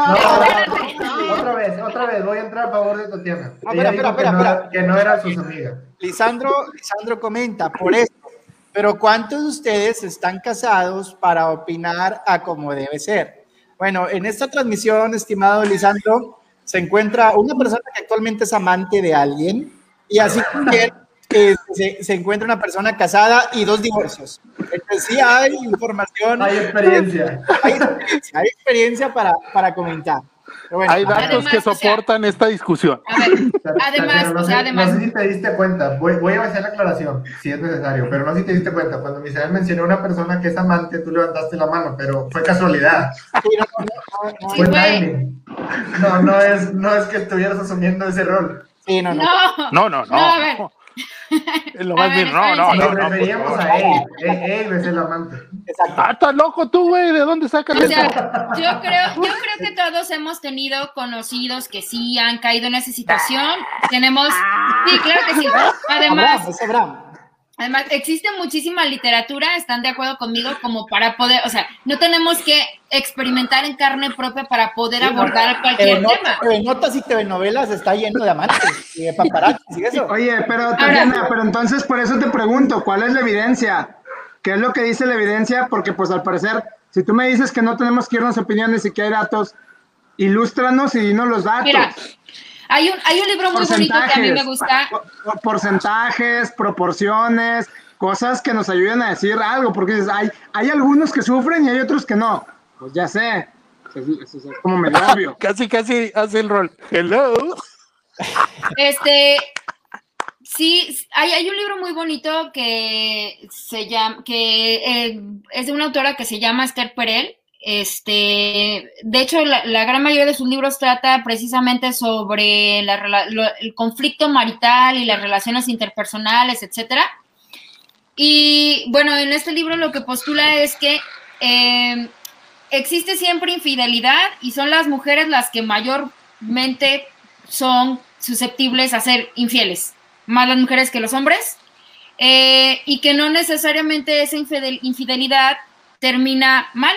No, otra vez, otra vez, voy a entrar a favor de Tatiana. No, espera, dijo espera, que, no, espera, era- que no eran sus amigas. Lisandro, Lisandro comenta por esto. Pero ¿cuántos de ustedes están casados para opinar a como debe ser? Bueno, en esta transmisión, estimado Lisandro, se encuentra una persona que actualmente es amante de alguien y así también eh, se, se encuentra una persona casada y dos divorcios. Entonces sí hay información, Hay experiencia. hay experiencia, hay experiencia para, para comentar. Bueno, Hay datos Además, que o sea- soportan esta discusión. A ver, además, no o sea, sé- además, No sé si te diste cuenta, voy, voy a hacer la aclaración, si es necesario, pero no sé si te diste cuenta. Cuando Misael mencionó a una persona que es amante, tú levantaste la mano, pero fue casualidad. sí, no, no, no, Sí. No, no es, no es que estuvieras asumiendo ese rol. Sí, no, no. no, No, no, no. No, a ver. Es lo A más ver, bien, no, no, no, Nos referíamos a él. Él es el amante. Exacto. Ah, estás loco tú, güey. ¿De dónde sacas O eso? sea, yo creo, yo creo que todos hemos tenido conocidos que sí han caído en esa situación. Tenemos, sí, claro que sí. Además, Abraham, es Abraham. Además, existe muchísima literatura, están de acuerdo conmigo, como para poder, o sea, no tenemos que experimentar en carne propia para poder abordar cualquier TV tema. Notas y telenovelas está lleno de amantes y de paparazzis y eso. Oye, pero Tatiana, pero entonces por eso te pregunto, ¿cuál es la evidencia? ¿Qué es lo que dice la evidencia? Porque pues al parecer, si tú me dices que no tenemos que irnos opiniones y que hay datos, ilústranos y dinos los datos. Mira, hay un, hay un libro muy bonito que a mí me gusta. Porcentajes, proporciones, cosas que nos ayuden a decir algo, porque dices, hay, hay algunos que sufren y hay otros que no. Pues ya sé, eso es como medio obvio. casi, casi hace el rol. Hello. Este, sí, hay, hay un libro muy bonito que se llama, que eh, es de una autora que se llama Esther Perel. Este, de hecho, la, gran mayoría de sus libros trata precisamente sobre el conflicto marital y las relaciones interpersonales, etcétera. Y bueno, en este libro lo que postula es que eh, existe siempre infidelidad y son las mujeres las que mayormente son susceptibles a ser infieles, más las mujeres que los hombres, eh, y que no necesariamente esa infidel- infidelidad termina mal.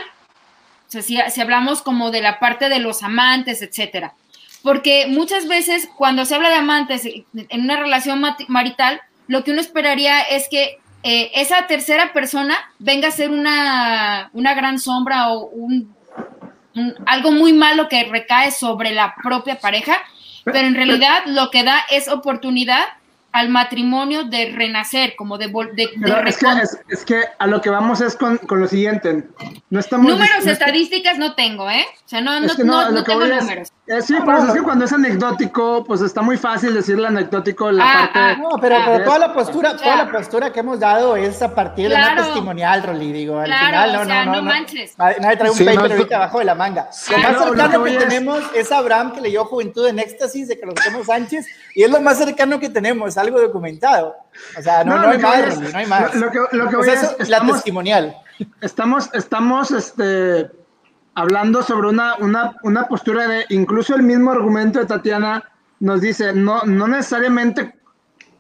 O sea, si, si hablamos como de la parte de los amantes, etcétera. Porque muchas veces cuando se habla de amantes en una relación marital, lo que uno esperaría es que eh, esa tercera persona venga a ser una, una gran sombra o un, un- algo muy malo que recae sobre la propia pareja, pero en realidad lo que da es oportunidad al matrimonio de renacer, como de, vol- de, de es que, es, es que a lo que vamos es con, con lo siguiente. No estamos Números no- estadísticas no tengo, ¿eh? O sea, no, no, no, no que tengo voy es- números. eh, sí, pero es que cuando es anecdótico, pues está muy fácil decirle anecdótico la Ah, parte. ah, No, pero, pero toda la postura, o sea, toda la postura que hemos dado es a partir de Claro. una testimonial, Rolly, digo, al Claro, final, o no, sea, no, no, no no. manches. Nadie trae un Sí, no, paper ahorita abajo de la manga. Lo más lo que cercano que es- tenemos es Abraham que leyó Juventud en Éxtasis de Carlos Sánchez y es lo más cercano que tenemos, algo documentado. O sea, no, hay más, es- no hay más. Lo, lo que, lo que O voy es, eso es la testimonial. estamos, estamos este, hablando sobre una, una, una postura de, incluso el mismo argumento de Tatiana nos dice, no, no necesariamente,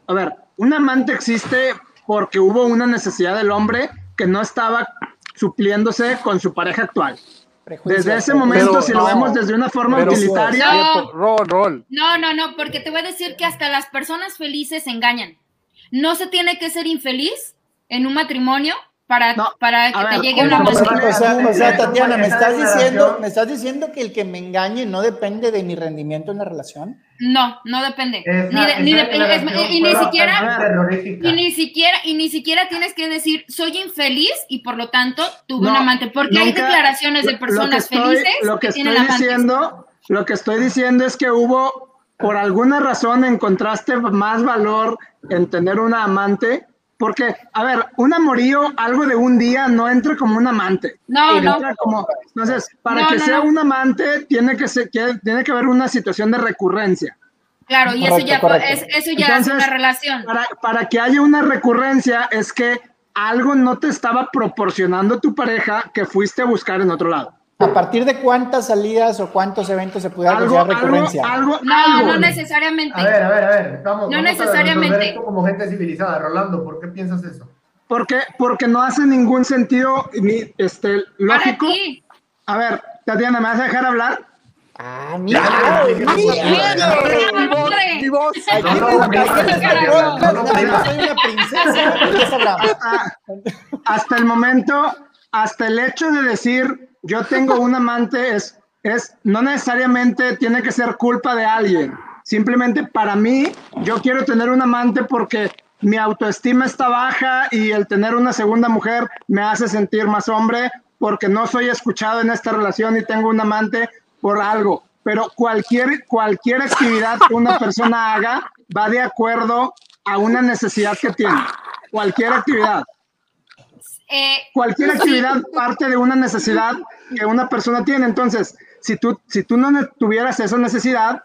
a ver, un amante existe porque hubo una necesidad del hombre que no estaba supliéndose con su pareja actual. Desde ese momento, Pero si lo no, vemos desde una forma utilitaria, No. Rol, rol. No, no, no, porque te voy a decir que hasta las personas felices se engañan. No se tiene que ser infeliz en un matrimonio para, No, para que te llegue ¿cómo una? O sea, o sea, Tatiana, ¿me estás diciendo, me estás diciendo que el que me engañe no depende de mi rendimiento en la relación? No, no depende. Esa- Ni de- ni esa de- declaración es- y ni siquiera, y ni siquiera, y ni siquiera tienes que decir soy infeliz y por lo tanto tuve No, un amante. Porque hay declaraciones de lo personas estoy- felices lo que, que, tienen amantes. diciendo, lo que estoy diciendo es que hubo, por alguna razón, encontraste más valor en tener una amante, porque, a ver, un amorío, algo de un día, no entra como un amante. No, no. Entra como, entonces, para No, que no, sea no. un amante, tiene que, ser, que- tiene que haber una situación de recurrencia. Claro, y Correcto, eso ya, correcto. es, eso ya es Entonces, una relación. Para, para que haya una recurrencia, es que algo no te estaba proporcionando tu pareja que fuiste a buscar en otro lado. ¿A partir de cuántas salidas o cuántos eventos se pudiera Algo, considerar algo, recurrencia? algo, No, algo. no necesariamente. A ver, a ver, a ver. Vamos, No vamos a necesariamente. resolver esto como gente civilizada. Rolando, ¿por qué piensas eso? Porque, porque no hace ningún sentido ni este Para lógico. ti. A ver, Tatiana, ¿me vas a dejar hablar? Ah, mira, mira, Mi voz. Aquí este hasta el momento, hasta el hecho de decir yo tengo un amante es, es no necesariamente tiene que ser culpa de alguien. Simplemente para mí, yo quiero tener un amante porque mi autoestima está baja y el tener una segunda mujer me hace sentir más hombre porque no soy escuchado en esta relación y tengo un amante por algo. Pero cualquier, cualquier actividad que una persona haga va de acuerdo a una necesidad que tiene. Cualquier actividad. Eh, Cualquier actividad parte de una necesidad que una persona tiene. Entonces, si tú, si tú no tuvieras esa necesidad,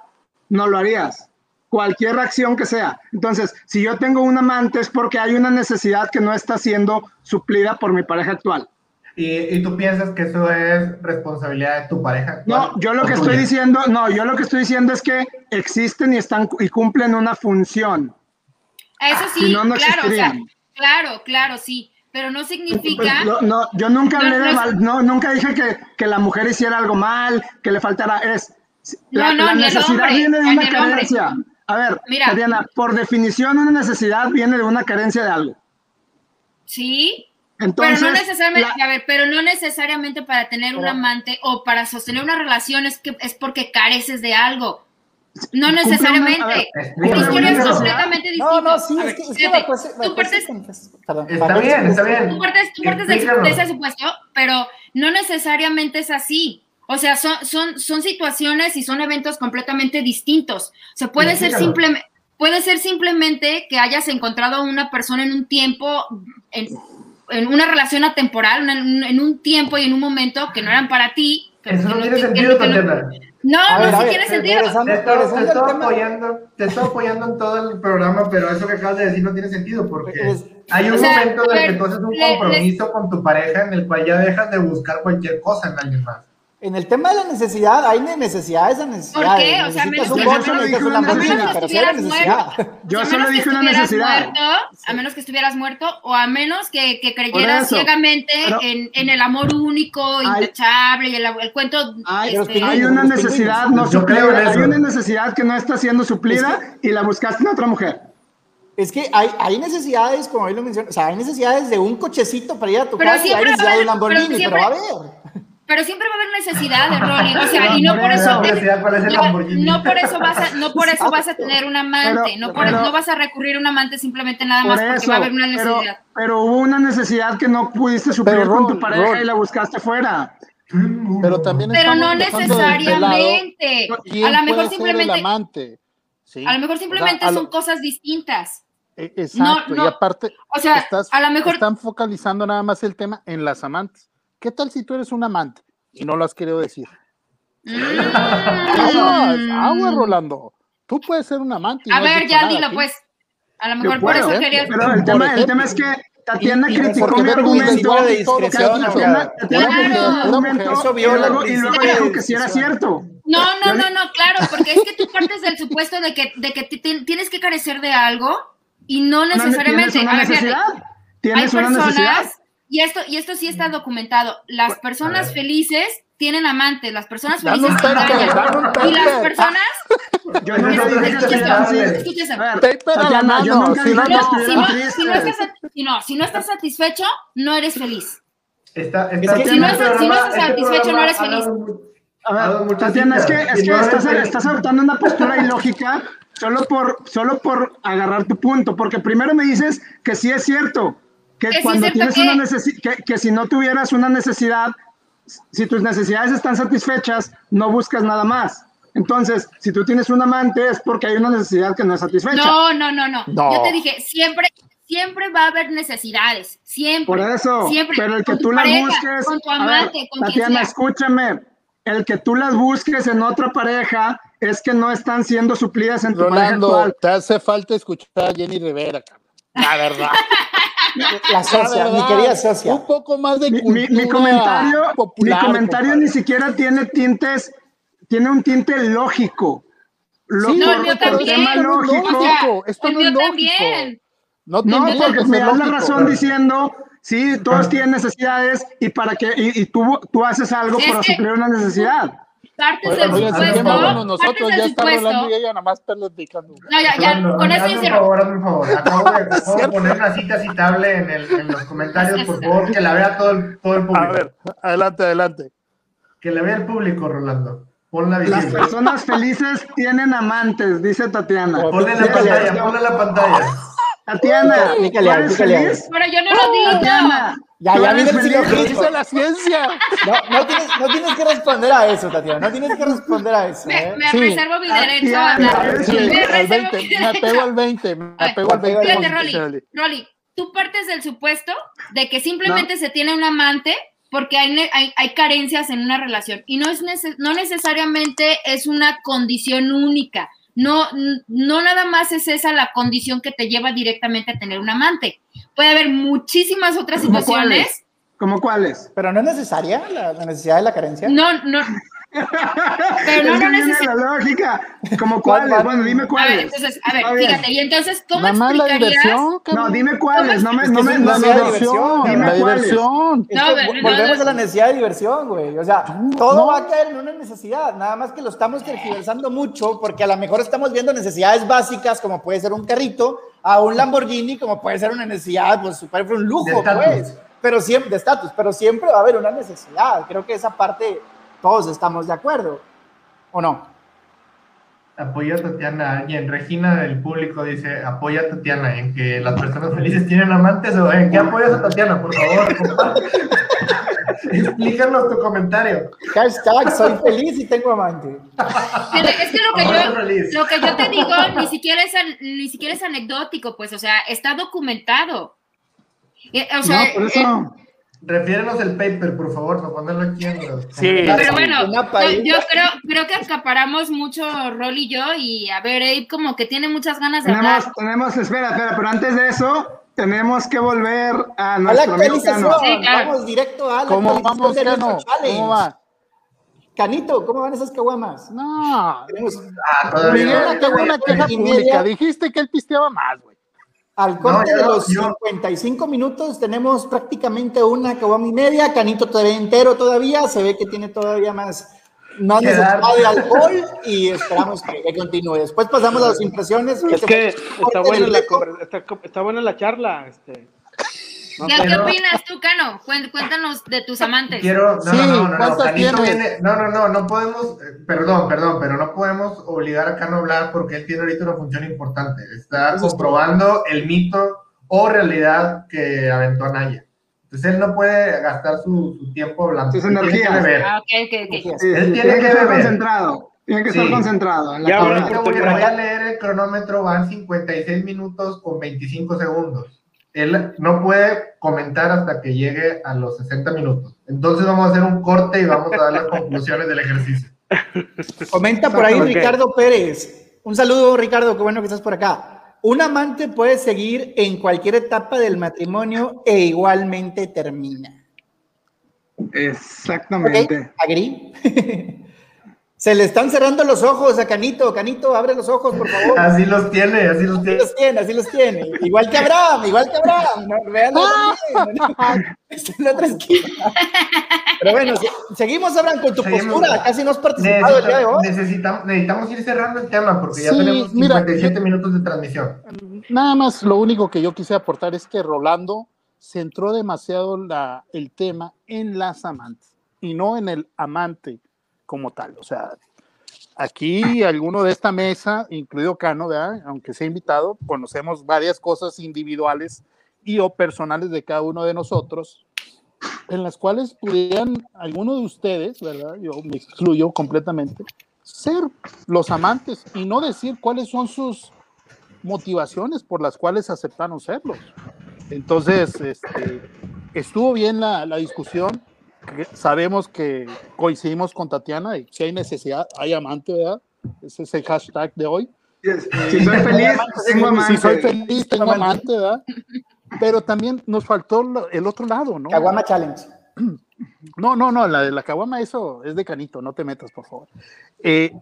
no lo harías. Cualquier acción que sea. Entonces, si yo tengo un amante es porque hay una necesidad que no está siendo suplida por mi pareja actual. ¿Y, y tú piensas que eso es responsabilidad de tu pareja? actual No, yo lo que estoy diciendo, no, yo lo que estoy diciendo es que existen y están y cumplen una función. Eso sí, Si no, no claro, o sea, existirían. claro, claro, sí. Pero no significa. No, no, yo nunca No, hablé de no, mal- no, nunca dije que, que la mujer hiciera algo mal, que le faltara es la, No, no, la necesidad hombre, viene de una hombre. carencia. A ver, Mira. Tatiana, por definición una necesidad viene de una carencia de algo. Sí, Entonces, pero no necesariamente, la- a ver, pero no necesariamente para tener un amante o para sostener una relación es que es porque careces de algo. No ver, necesariamente. Son historias una completamente distintas. No, no, sí, A es ver, que, es que fíjate, la tú partes, es- perdón, Está bien, está tú bien. partes, tú partes de, de ese supuesto, pero no necesariamente es así. O sea, son, son, son situaciones y son eventos completamente distintos. O sea, puede ser simplemente, puede ser simplemente que hayas encontrado a una persona en un tiempo, en, en una relación atemporal, una- en, un- en un tiempo y en un momento que no eran para ti. Eso no tiene sentido, no- Tatiana. No, A no, ver, a sí ver, tiene re- sentido. regresando- Te estoy, te apoyando, te estoy apoyando en todo el programa, pero eso que acabas de decir no tiene sentido porque Es- hay un O sea, momento en el que tú haces un le- compromiso con tu pareja en el cual ya dejas de buscar cualquier cosa en alguien más. En el tema de la necesidad, hay de necesidades a necesidades. ¿Por qué? O sea, Necesitas menos un que- solo necesitas dije un una Lamborghini, necesidad. pero sí hay Estuvieras necesidad. Yo a solo que dije una necesidad. Muerto, a menos que estuvieras muerto, o a menos que, que creyeras eso. ciegamente Pero- en, en el amor único, Hay- intachable, y el, el cuento. Hay, este, hay una necesidad no Yo creo en suplida, hay una necesidad que no está siendo suplida y la buscaste en otra mujer. Es que hay, hay necesidades, como él lo menciona, o sea, hay necesidades de un cochecito para ir a tu Pero casa y hay siempre va a necesidad de un pero Lamborghini, pero, siempre- va a haber. Pero siempre va a haber necesidad de Rolling, o sea, y no por eso. eso, necesidad, ¿cuál es el no, por eso vas a, no por eso vas a tener un amante, Pero- no, por, pero- no vas a recurrir a un amante simplemente nada Por más porque eso, va a haber una necesidad. pero hubo una necesidad que no pudiste suplir Pero, con tu pareja y la buscaste fuera. Pero también Pero no necesariamente. A lo mejor simplemente, el amante. ¿sí? a lo mejor O sea, simplemente lo- son cosas distintas. e- Exacto, no. y aparte, O sea, estás, a lo mejor están focalizando nada más el tema en las amantes. ¿Qué tal si tú eres un amante y no lo has querido decir? Aguas, aguas, Rolando. Tú puedes ser un amante. y Mm. A no ver, ya nada dilo aquí. pues. A lo mejor por eso ¿eh? querías. Pero el tema, el tema es que Tatiana Y- criticó mi argumento. de discreción. Tatiana, Tatiana Claro. criticó mi argumento Eso y viola luego, y dijo que sí era cierto. No, no, no, no, claro, porque es que tú partes del supuesto de que, de que ti- ti- tienes que carecer de algo y no necesariamente. ¿Tienes una necesidad? hay ¿Tienes una necesidad? Y esto, y esto sí está documentado, las personas felices tienen amantes, las personas felices un paper, engañan. y las personas, Yo no, si no, estás, satisfecho, no eres feliz. Está, Es está que si no este estás- si no programa- estás este satisfecho, programa no eres feliz. A ver, Tatiana, es que, es que no estás, feliz. estás adoptando una postura ilógica solo por, solo por agarrar tu punto, porque primero me dices que sí es cierto, que ¿Que es cuando tienes qué? una necesidad, que, que si no tuvieras una necesidad, si tus necesidades están satisfechas, no buscas nada más. Entonces, si tú tienes un amante es porque hay una necesidad que no es satisfecha. No, no, no, no, No. Yo te dije, siempre, siempre va a haber necesidades, siempre. Por eso, siempre. pero el que Con tu tú las pareja, busques, con tu a ver, amante, con quien Tatiana, sea. escúchame, el que tú las busques en otra pareja es que no están siendo suplidas en tu pareja Rolando, actual. te hace falta escuchar a Jenny Rivera, cabrón. La verdad. La socia, La mi verdad. querida socia. Un poco más de Mi, mi- cultura mi comentario, popular, mi comentario ni siquiera tiene tintes, tiene un tinte lógico. Lo- Sí, No, el mío también. tema No, lógico. O sea, esto el no es lógico. también. No, No, porque que me das la razón diciendo, sí, todos tienen necesidades y para que y, y tú, tú haces algo Es para que- suplir una necesidad. Partes del supuesto, nosotros, del ya supuesto. Rolando y ella nada más platicando. No, ya, ya, con eso dice. favor, hazme un favor. Acabo de, poner una cita citable en, el, en los comentarios, por favor, que la vea todo el, todo el público. A ver, adelante, adelante. Que la vea el público, Rolando. Ponla Las personas felices tienen amantes, dice Tatiana. Ponla en la pantalla, ponla en la pantalla. Tatiana, Pícale, ¿tú eres pícale. feliz? Pero yo no lo digo. Tatiana, Ya, ¿tú ya viene el dice la ciencia. No, no, tienes, no tienes que responder a eso, Tatiana. No tienes que responder a eso. Me, ¿eh? me Sí. reservo mi derecho a hablar. Sí, Me al reservo 20, mi me apego al 20, me apego al 20. Fíjate, Rolly. Rolly, tú partes del supuesto de que simplemente se tiene un amante porque hay, hay, hay carencias en una relación y no, es neces- no necesariamente es una condición única. No, no nada más es esa la condición que te lleva directamente a tener un amante. Puede haber muchísimas otras ¿Cómo situaciones. cuáles? ¿Cómo cuáles? Pero no es necesaria la, la necesidad de la carencia. No, no. Pero no, es que no necesariamente. la lógica. ¿Cómo ¿Cuál, cuáles? cuál? Bueno, dime A ver, cuáles. entonces, a ver, Está bien. fíjate, y entonces, ¿cómo Nada más la explicarías? diversión, No, dime cuáles. No me, no me, no de diversión, Dime la cuáles. diversión. No, pero- volvemos no. a la necesidad de diversión, güey. O sea, todo no. va a caer en una necesidad, nada más que lo estamos tergiversando mucho porque a lo mejor estamos viendo necesidades básicas como puede ser un carrito, a un Lamborghini como puede ser una necesidad, pues super un lujo, pues. pero siempre, de estatus, pero siempre va a haber una necesidad. Creo que esa parte todos estamos de acuerdo, ¿o no? Apoya a Tatiana. Alguien, Regina del público dice, apoya a Tatiana en que las personas felices tienen amantes o en qué apoyas a Tatiana, por favor. Explícanos tu comentario. Hashtag, soy feliz y tengo amante. Es que lo que, yo, lo que yo te digo ni siquiera, es, ni siquiera es anecdótico, pues, o sea, está documentado. Eh, o sea, no, por eso... Eh, Refiérenos el paper, por favor, para ponerlo aquí en los... Sí, pero bueno, yo, creo, creo que acaparamos mucho Rol y yo, y a ver, Abe como que tiene muchas ganas de tenemos, hablar. Tenemos, espera, espera, pero antes de eso, tenemos que volver a nuestro a Vamos directo a la ¿Cómo vamos, Cano? ¿Cómo va? Canito, ¿cómo van esas caguamas? No, tenemos... Ah, todavía una queja pública. Dijiste que él pisteaba más, güey. Al corte de los 55 minutos tenemos prácticamente una caguama y media, Canito todavía entero todavía, se ve que tiene todavía más, más necesidad de alcohol y esperamos que, continúe. Después pasamos a las impresiones. Es que está buena, la, está, está buena la charla. Este. ¿Qué, opinas tú, Cano? Cuéntanos de tus amantes. Quiero, no, no, no, no, no, viene, no, no, no, no podemos, eh, perdón, perdón, pero no podemos obligar a Cano a hablar porque él tiene ahorita una función importante. Está comprobando el mito o realidad que aventó Anaya. Entonces él no puede gastar su, su tiempo hablando. Sus energías. Tiene que beber. Ah, okay, okay, okay. él tiene, que, estar concentrado. Tiene que estar concentrado. En la ya, voy, voy a leer el cronómetro, van 56 minutos con 25 segundos él no puede comentar hasta que llegue a los 60 minutos. Entonces vamos a hacer un corte y vamos a dar las conclusiones del ejercicio. Comenta por ahí Ricardo Pérez. Un saludo, Ricardo, qué bueno que estás por acá. Un amante puede seguir en cualquier etapa del matrimonio e igualmente termina. Exactamente. ¿Agri? Se le están cerrando los ojos a Canito. Canito, abre los ojos, por favor. Así los tiene, así los tiene. Así los tiene, así los tiene. Igual que Abraham, igual que Abraham. No, veanlo también. en la otra esquina. Pero bueno, seguimos, Abraham, con tu postura. Casi no has participado el día de hoy. Necesitamos, necesitamos ir cerrando el tema porque ya tenemos 57 minutos de transmisión. Nada más, lo único que yo quise aportar es que Rolando centró demasiado la, el tema en las amantes y no en el amante como tal. O sea, aquí alguno de esta mesa, incluido Cano, aunque sea invitado, conocemos varias cosas individuales y o personales de cada uno de nosotros, en las cuales pudieran alguno de ustedes, ¿verdad? Yo me excluyo completamente, ser los amantes y no decir cuáles son sus motivaciones por las cuales aceptaron serlos. Entonces, este, estuvo bien la discusión, sabemos que coincidimos con Tatiana y si hay necesidad, hay amante, ¿verdad? Ese es el hashtag de hoy. Si soy feliz, tengo amante. Si soy feliz, tengo amante, ¿verdad? Pero también nos faltó el otro lado, ¿no? Caguama Challenge. No, no, no, la de la caguama, eso es de canito, no te metas, por favor. Eh,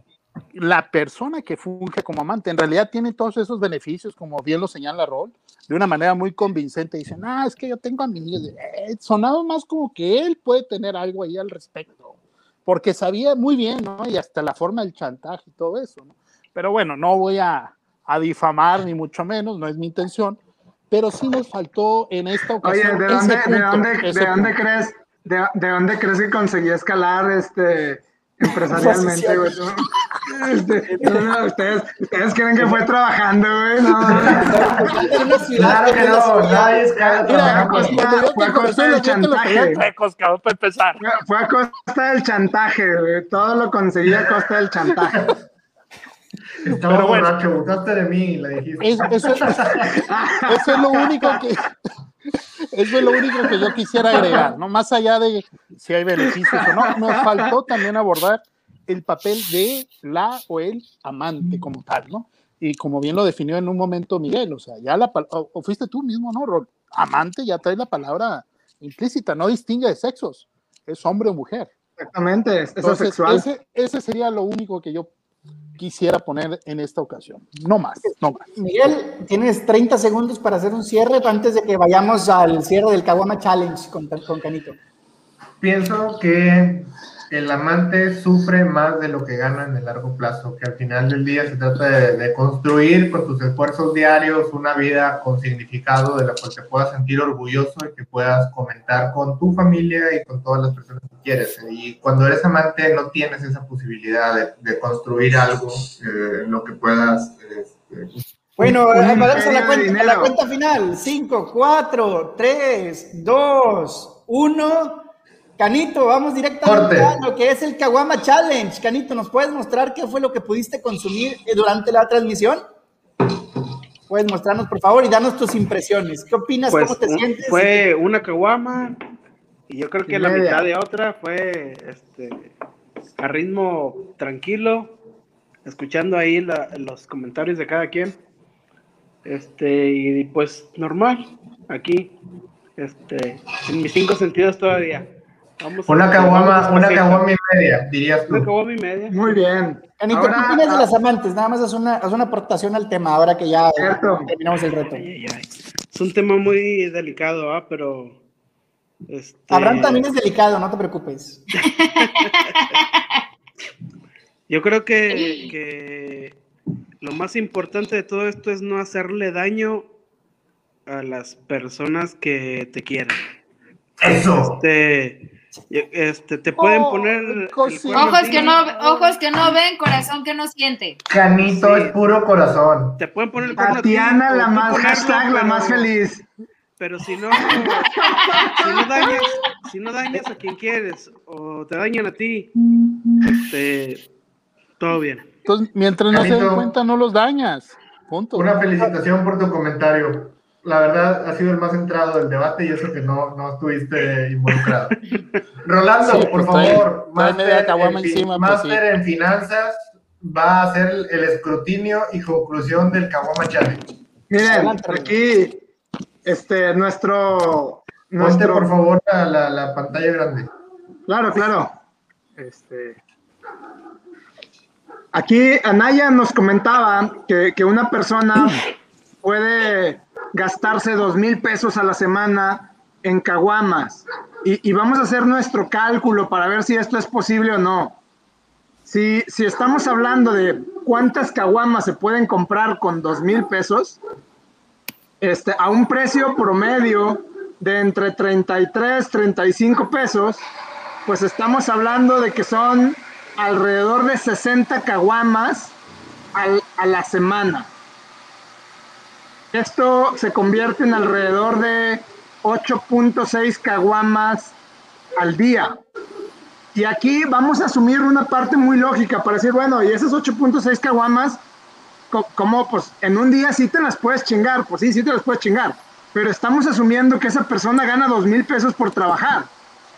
la persona que funge como amante en realidad tiene todos esos beneficios, como bien lo señala Rol, de una manera muy convincente. Dicen, ah, es que yo tengo amigos. Eh, sonaba más como que él puede tener algo ahí al respecto, porque sabía muy bien, ¿no? Y hasta la forma del chantaje y todo eso, ¿no? Pero bueno, no voy a, a difamar, ni mucho menos, no es mi intención, pero sí nos faltó en esta ocasión. Oye, ¿de dónde, ¿de dónde, ¿de dónde crees? De, ¿De dónde crees que conseguí escalar este empresarialmente, güey. Este, ustedes, ustedes creen que fue trabajando, güey. No, claro que no, nadie es Fue a costa del chantaje. Fue a costa del chantaje, güey. Todo lo conseguí a costa del chantaje. Estaba Pero bueno, borracho, de mí, le dijiste. eso, eso es lo único que eso es lo único que yo quisiera agregar, ¿no? Más allá de si hay beneficios o no, nos faltó también abordar el papel de la o el amante como tal, ¿no? Y como bien lo definió en un momento Miguel, o sea, ya la o fuiste tú mismo, ¿no, Rol? Amante ya trae la palabra implícita, no distingue de sexos, es hombre o mujer. Exactamente, es sexual. Ese, ese sería lo único que yo quisiera poner en esta ocasión. No más, no más. Miguel, tienes 30 segundos para hacer un cierre antes de que vayamos al cierre del Kawama Challenge con, con Canito. pienso que el amante sufre más de lo que gana en el largo plazo, que al final del día se trata de, construir con tus esfuerzos diarios una vida con significado de la cual te puedas sentir orgulloso y que puedas comentar con tu familia y con todas las personas que quieres. Y cuando eres amante no tienes esa posibilidad de, construir algo eh, en lo que puedas... Este, bueno, vamos a la, cuenta, a la cuenta final. 5, 4, 3, 2, 1. Canito, vamos directamente a lo que es el Kawama Challenge. Canito, ¿nos puedes mostrar qué fue lo que pudiste consumir durante la transmisión? Puedes mostrarnos, por favor, y darnos tus impresiones. ¿Qué opinas? Pues, ¿Cómo te sientes? Fue una Kawama y yo creo que la mitad de otra fue este, a ritmo tranquilo, escuchando ahí los comentarios de cada quien. Este, y pues normal, aquí, este, en mis cinco sentidos todavía una caguama, una caguama y media, dirías tú. Una caguama y media. Muy bien. Canito, ¿qué opinas de ah, las amantes? Nada más es una, es una aportación al tema, ahora que ya terminamos el reto. Es un tema muy delicado, ¿ah? Pero... Este... Abraham también es delicado, no te preocupes. Yo creo que, que lo más importante de todo esto es no hacerle daño a las personas que te quieren. Eso. Este, este, te pueden oh, poner ojos que no ojos que no ven, corazón que no siente. Canito es puro corazón. Te pueden poner el Tatiana la más hashtag, la más feliz. Pero si no, si no dañas, si no dañas a quien quieres o te dañan a ti, este, todo bien. Entonces, mientras no se den cuenta, no los dañas. Punto. Una felicitación por tu comentario la verdad, ha sido el más centrado del debate y eso que no, no estuviste involucrado. Rolando, por pues, favor, máster, en, en finanzas va a hacer el, escrutinio y conclusión del Kawama Challenge. Miren, aquí, este, nuestro... nuestro... por favor, la, la, pantalla grande. Claro, claro. Este... Aquí Anaya nos comentaba que, que una persona puede gastarse dos mil pesos a la semana en caguamas. Y, vamos a hacer nuestro cálculo para ver si esto es posible o no. Si, estamos hablando de cuántas caguamas se pueden comprar con dos mil pesos, este, a un precio promedio de entre 33, 35 pesos, pues estamos hablando de que son alrededor de 60 caguamas a la semana. Esto se convierte en alrededor de 8.6 caguamas al día. Y aquí vamos a asumir una parte muy lógica para decir, bueno, y esas 8.6 caguamas, como pues en un día sí te las puedes chingar, pues sí, sí te las puedes chingar, pero estamos asumiendo que esa persona gana dos mil pesos por trabajar.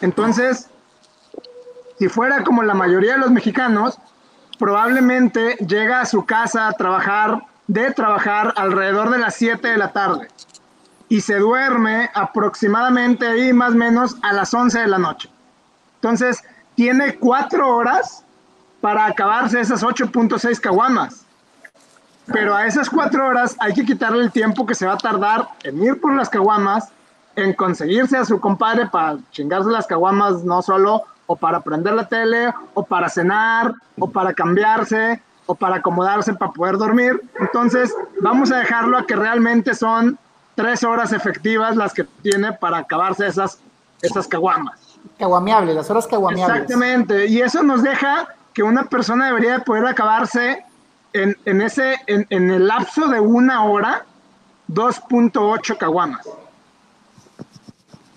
Entonces, si fuera como la mayoría de los mexicanos, probablemente llega a su casa a trabajar de trabajar alrededor de las 7 de la tarde y se duerme aproximadamente ahí más o menos a las 11 de la noche. Entonces, tiene cuatro horas para acabarse esas 8.6 caguamas. Pero a esas cuatro horas hay que quitarle el tiempo que se va a tardar en ir por las caguamas, en conseguirse a su compadre para chingarse las caguamas, no solo, o para prender la tele, o para cenar, o para cambiarse, o para acomodarse para poder dormir. Entonces, vamos a dejarlo a que realmente son tres horas efectivas las que tiene para acabarse esas, esas caguamas. Caguameables, las horas caguameables. Exactamente, y eso nos deja que una persona debería poder acabarse en, en ese, en, en el lapso de una hora, 2.8 caguamas.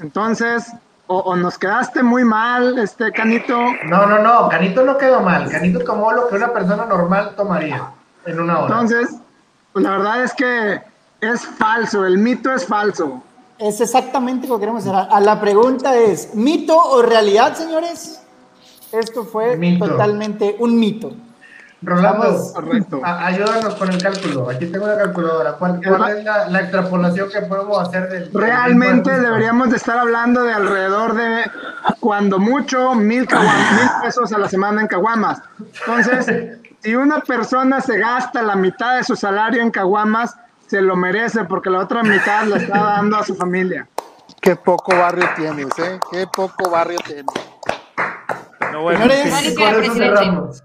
Entonces, o, nos quedaste muy mal, este Canito. No, no, no, Canito no quedó mal. Canito tomó lo que una persona normal tomaría en una hora. Entonces, pues la verdad es que es falso, el mito es falso. Es exactamente lo que queremos hacer. A la pregunta es, ¿mito o realidad, señores? Esto fue totalmente un mito. Rolando, ayúdanos con el cálculo. Aquí tengo la calculadora. ¿Cuál, es la, extrapolación que podemos hacer del... Realmente deberíamos de estar hablando de alrededor de, cuando mucho, mil, mil pesos a la semana en caguamas. Entonces, si una persona se gasta la mitad de su salario en caguamas, se lo merece porque la otra mitad la está dando a su familia. Qué poco barrio tienes, ¿eh? Qué poco barrio tienes. Bueno, Señores, con eso cerramos.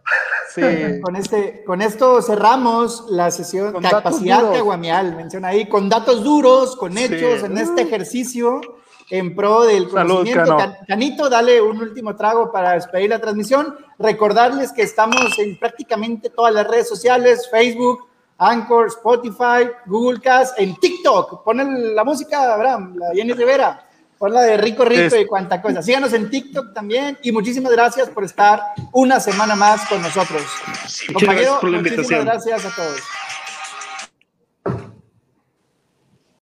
Sí. Con, este, con esto cerramos la sesión Con Capacidad. Caguamial, menciona ahí, con datos duros, con hechos en este ejercicio en pro del Salud, conocimiento. Cano. Can- Canito, dale un último trago para despedir la transmisión. Recordarles que estamos en prácticamente todas las redes sociales, Facebook, Anchor, Spotify, Google Cast, en TikTok. Ponen la música, Abraham, la Jenny Rivera. Pon la de Rico Rico y cuanta cosa. Síganos en TikTok también y muchísimas gracias por estar una semana más con nosotros. Muchas Compañero, gracias por la muchísimas gracias a todos.